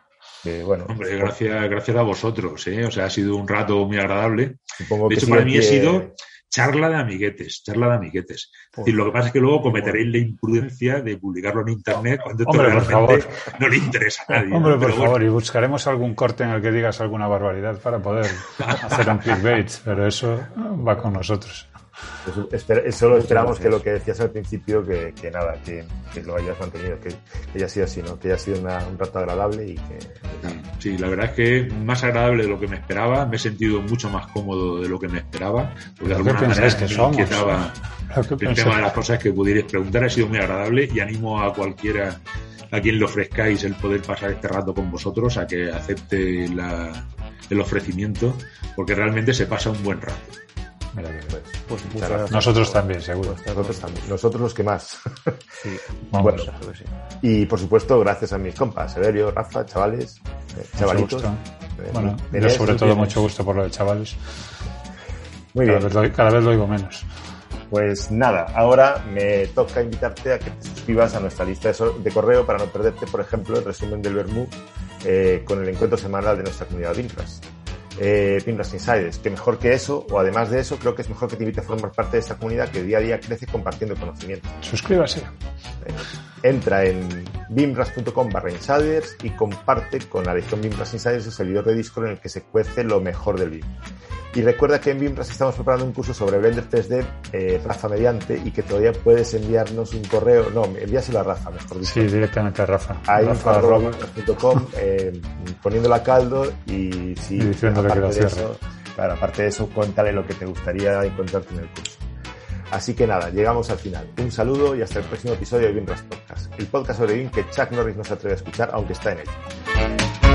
Eh, bueno, Hombre, gracias, gracias a vosotros. ¿eh? O sea, ha sido un rato muy agradable. supongo De hecho, para mí ha sido charla de amiguetes, charla de amiguetes. Es decir, lo que pasa es que luego cometeréis la imprudencia de publicarlo en internet cuando esto Hombre, realmente no le interesa a nadie. Hombre, por Pero bueno, favor, y buscaremos algún corte en el que digas alguna barbaridad para poder <laughs> hacer un clickbait, pero eso va con nosotros. Pues esper- solo esperamos que lo que decías al principio, que, que nada, que, que lo hayas mantenido, que, que haya sido así, ¿no? Que haya sido una- un rato agradable y que, Sí, la verdad es que más agradable de lo que me esperaba, me he sentido mucho más cómodo de lo que me esperaba, porque de alguna manera que me somos? inquietaba <laughs> el tema de las cosas que pudierais preguntar, ha sido muy agradable y animo a cualquiera a quien le ofrezcáis el poder pasar este rato con vosotros a que acepte la, el ofrecimiento, porque realmente se pasa un buen rato. Mira que pues, Pues muchas gracias. gracias. Nosotros también, seguro. Nosotros también. Nosotros los que más. Sí, <laughs> Vamos. Bueno, claro que sí. y por supuesto, gracias a mis compas, Severio, Rafa, chavales, eh, chavalitos. eh, Bueno, yo sobre todo mucho gusto por lo de chavales. Muy Cada bien. vez, lo, cada vez lo oigo menos. Pues nada, ahora me toca invitarte a que te suscribas a nuestra lista de, de correo para no perderte, por ejemplo, el resumen del Bermú eh, con el encuentro semanal de nuestra comunidad Pimpras. Eh, Pimpras Insiders, que mejor que eso, o además de eso, creo que es mejor que te invite a formar parte de esta comunidad que día a día crece compartiendo conocimiento. Suscríbase. Eh, entra en bimras.com barra insiders y comparte con la Legión Bimras Insiders el servidor de Discord en el que se cuece lo mejor del BIM. Y recuerda que en Bimras estamos preparando un curso sobre Blender 3D, eh, Rafa mediante, y que todavía puedes enviarnos un correo, no, envíaselo a Rafa, mejor dicho, Sí, directamente a Rafa. a info.bimras.com, eh, poniéndolo a caldo y si Y diciéndole que lo eso, claro, aparte de eso, cuéntale lo que te gustaría encontrarte en el curso. Así que nada, llegamos al final. Un saludo y hasta el próximo episodio de BIMRAS Podcast, el podcast sobre BIM que Chuck Norris no se atreve a escuchar, aunque está en él.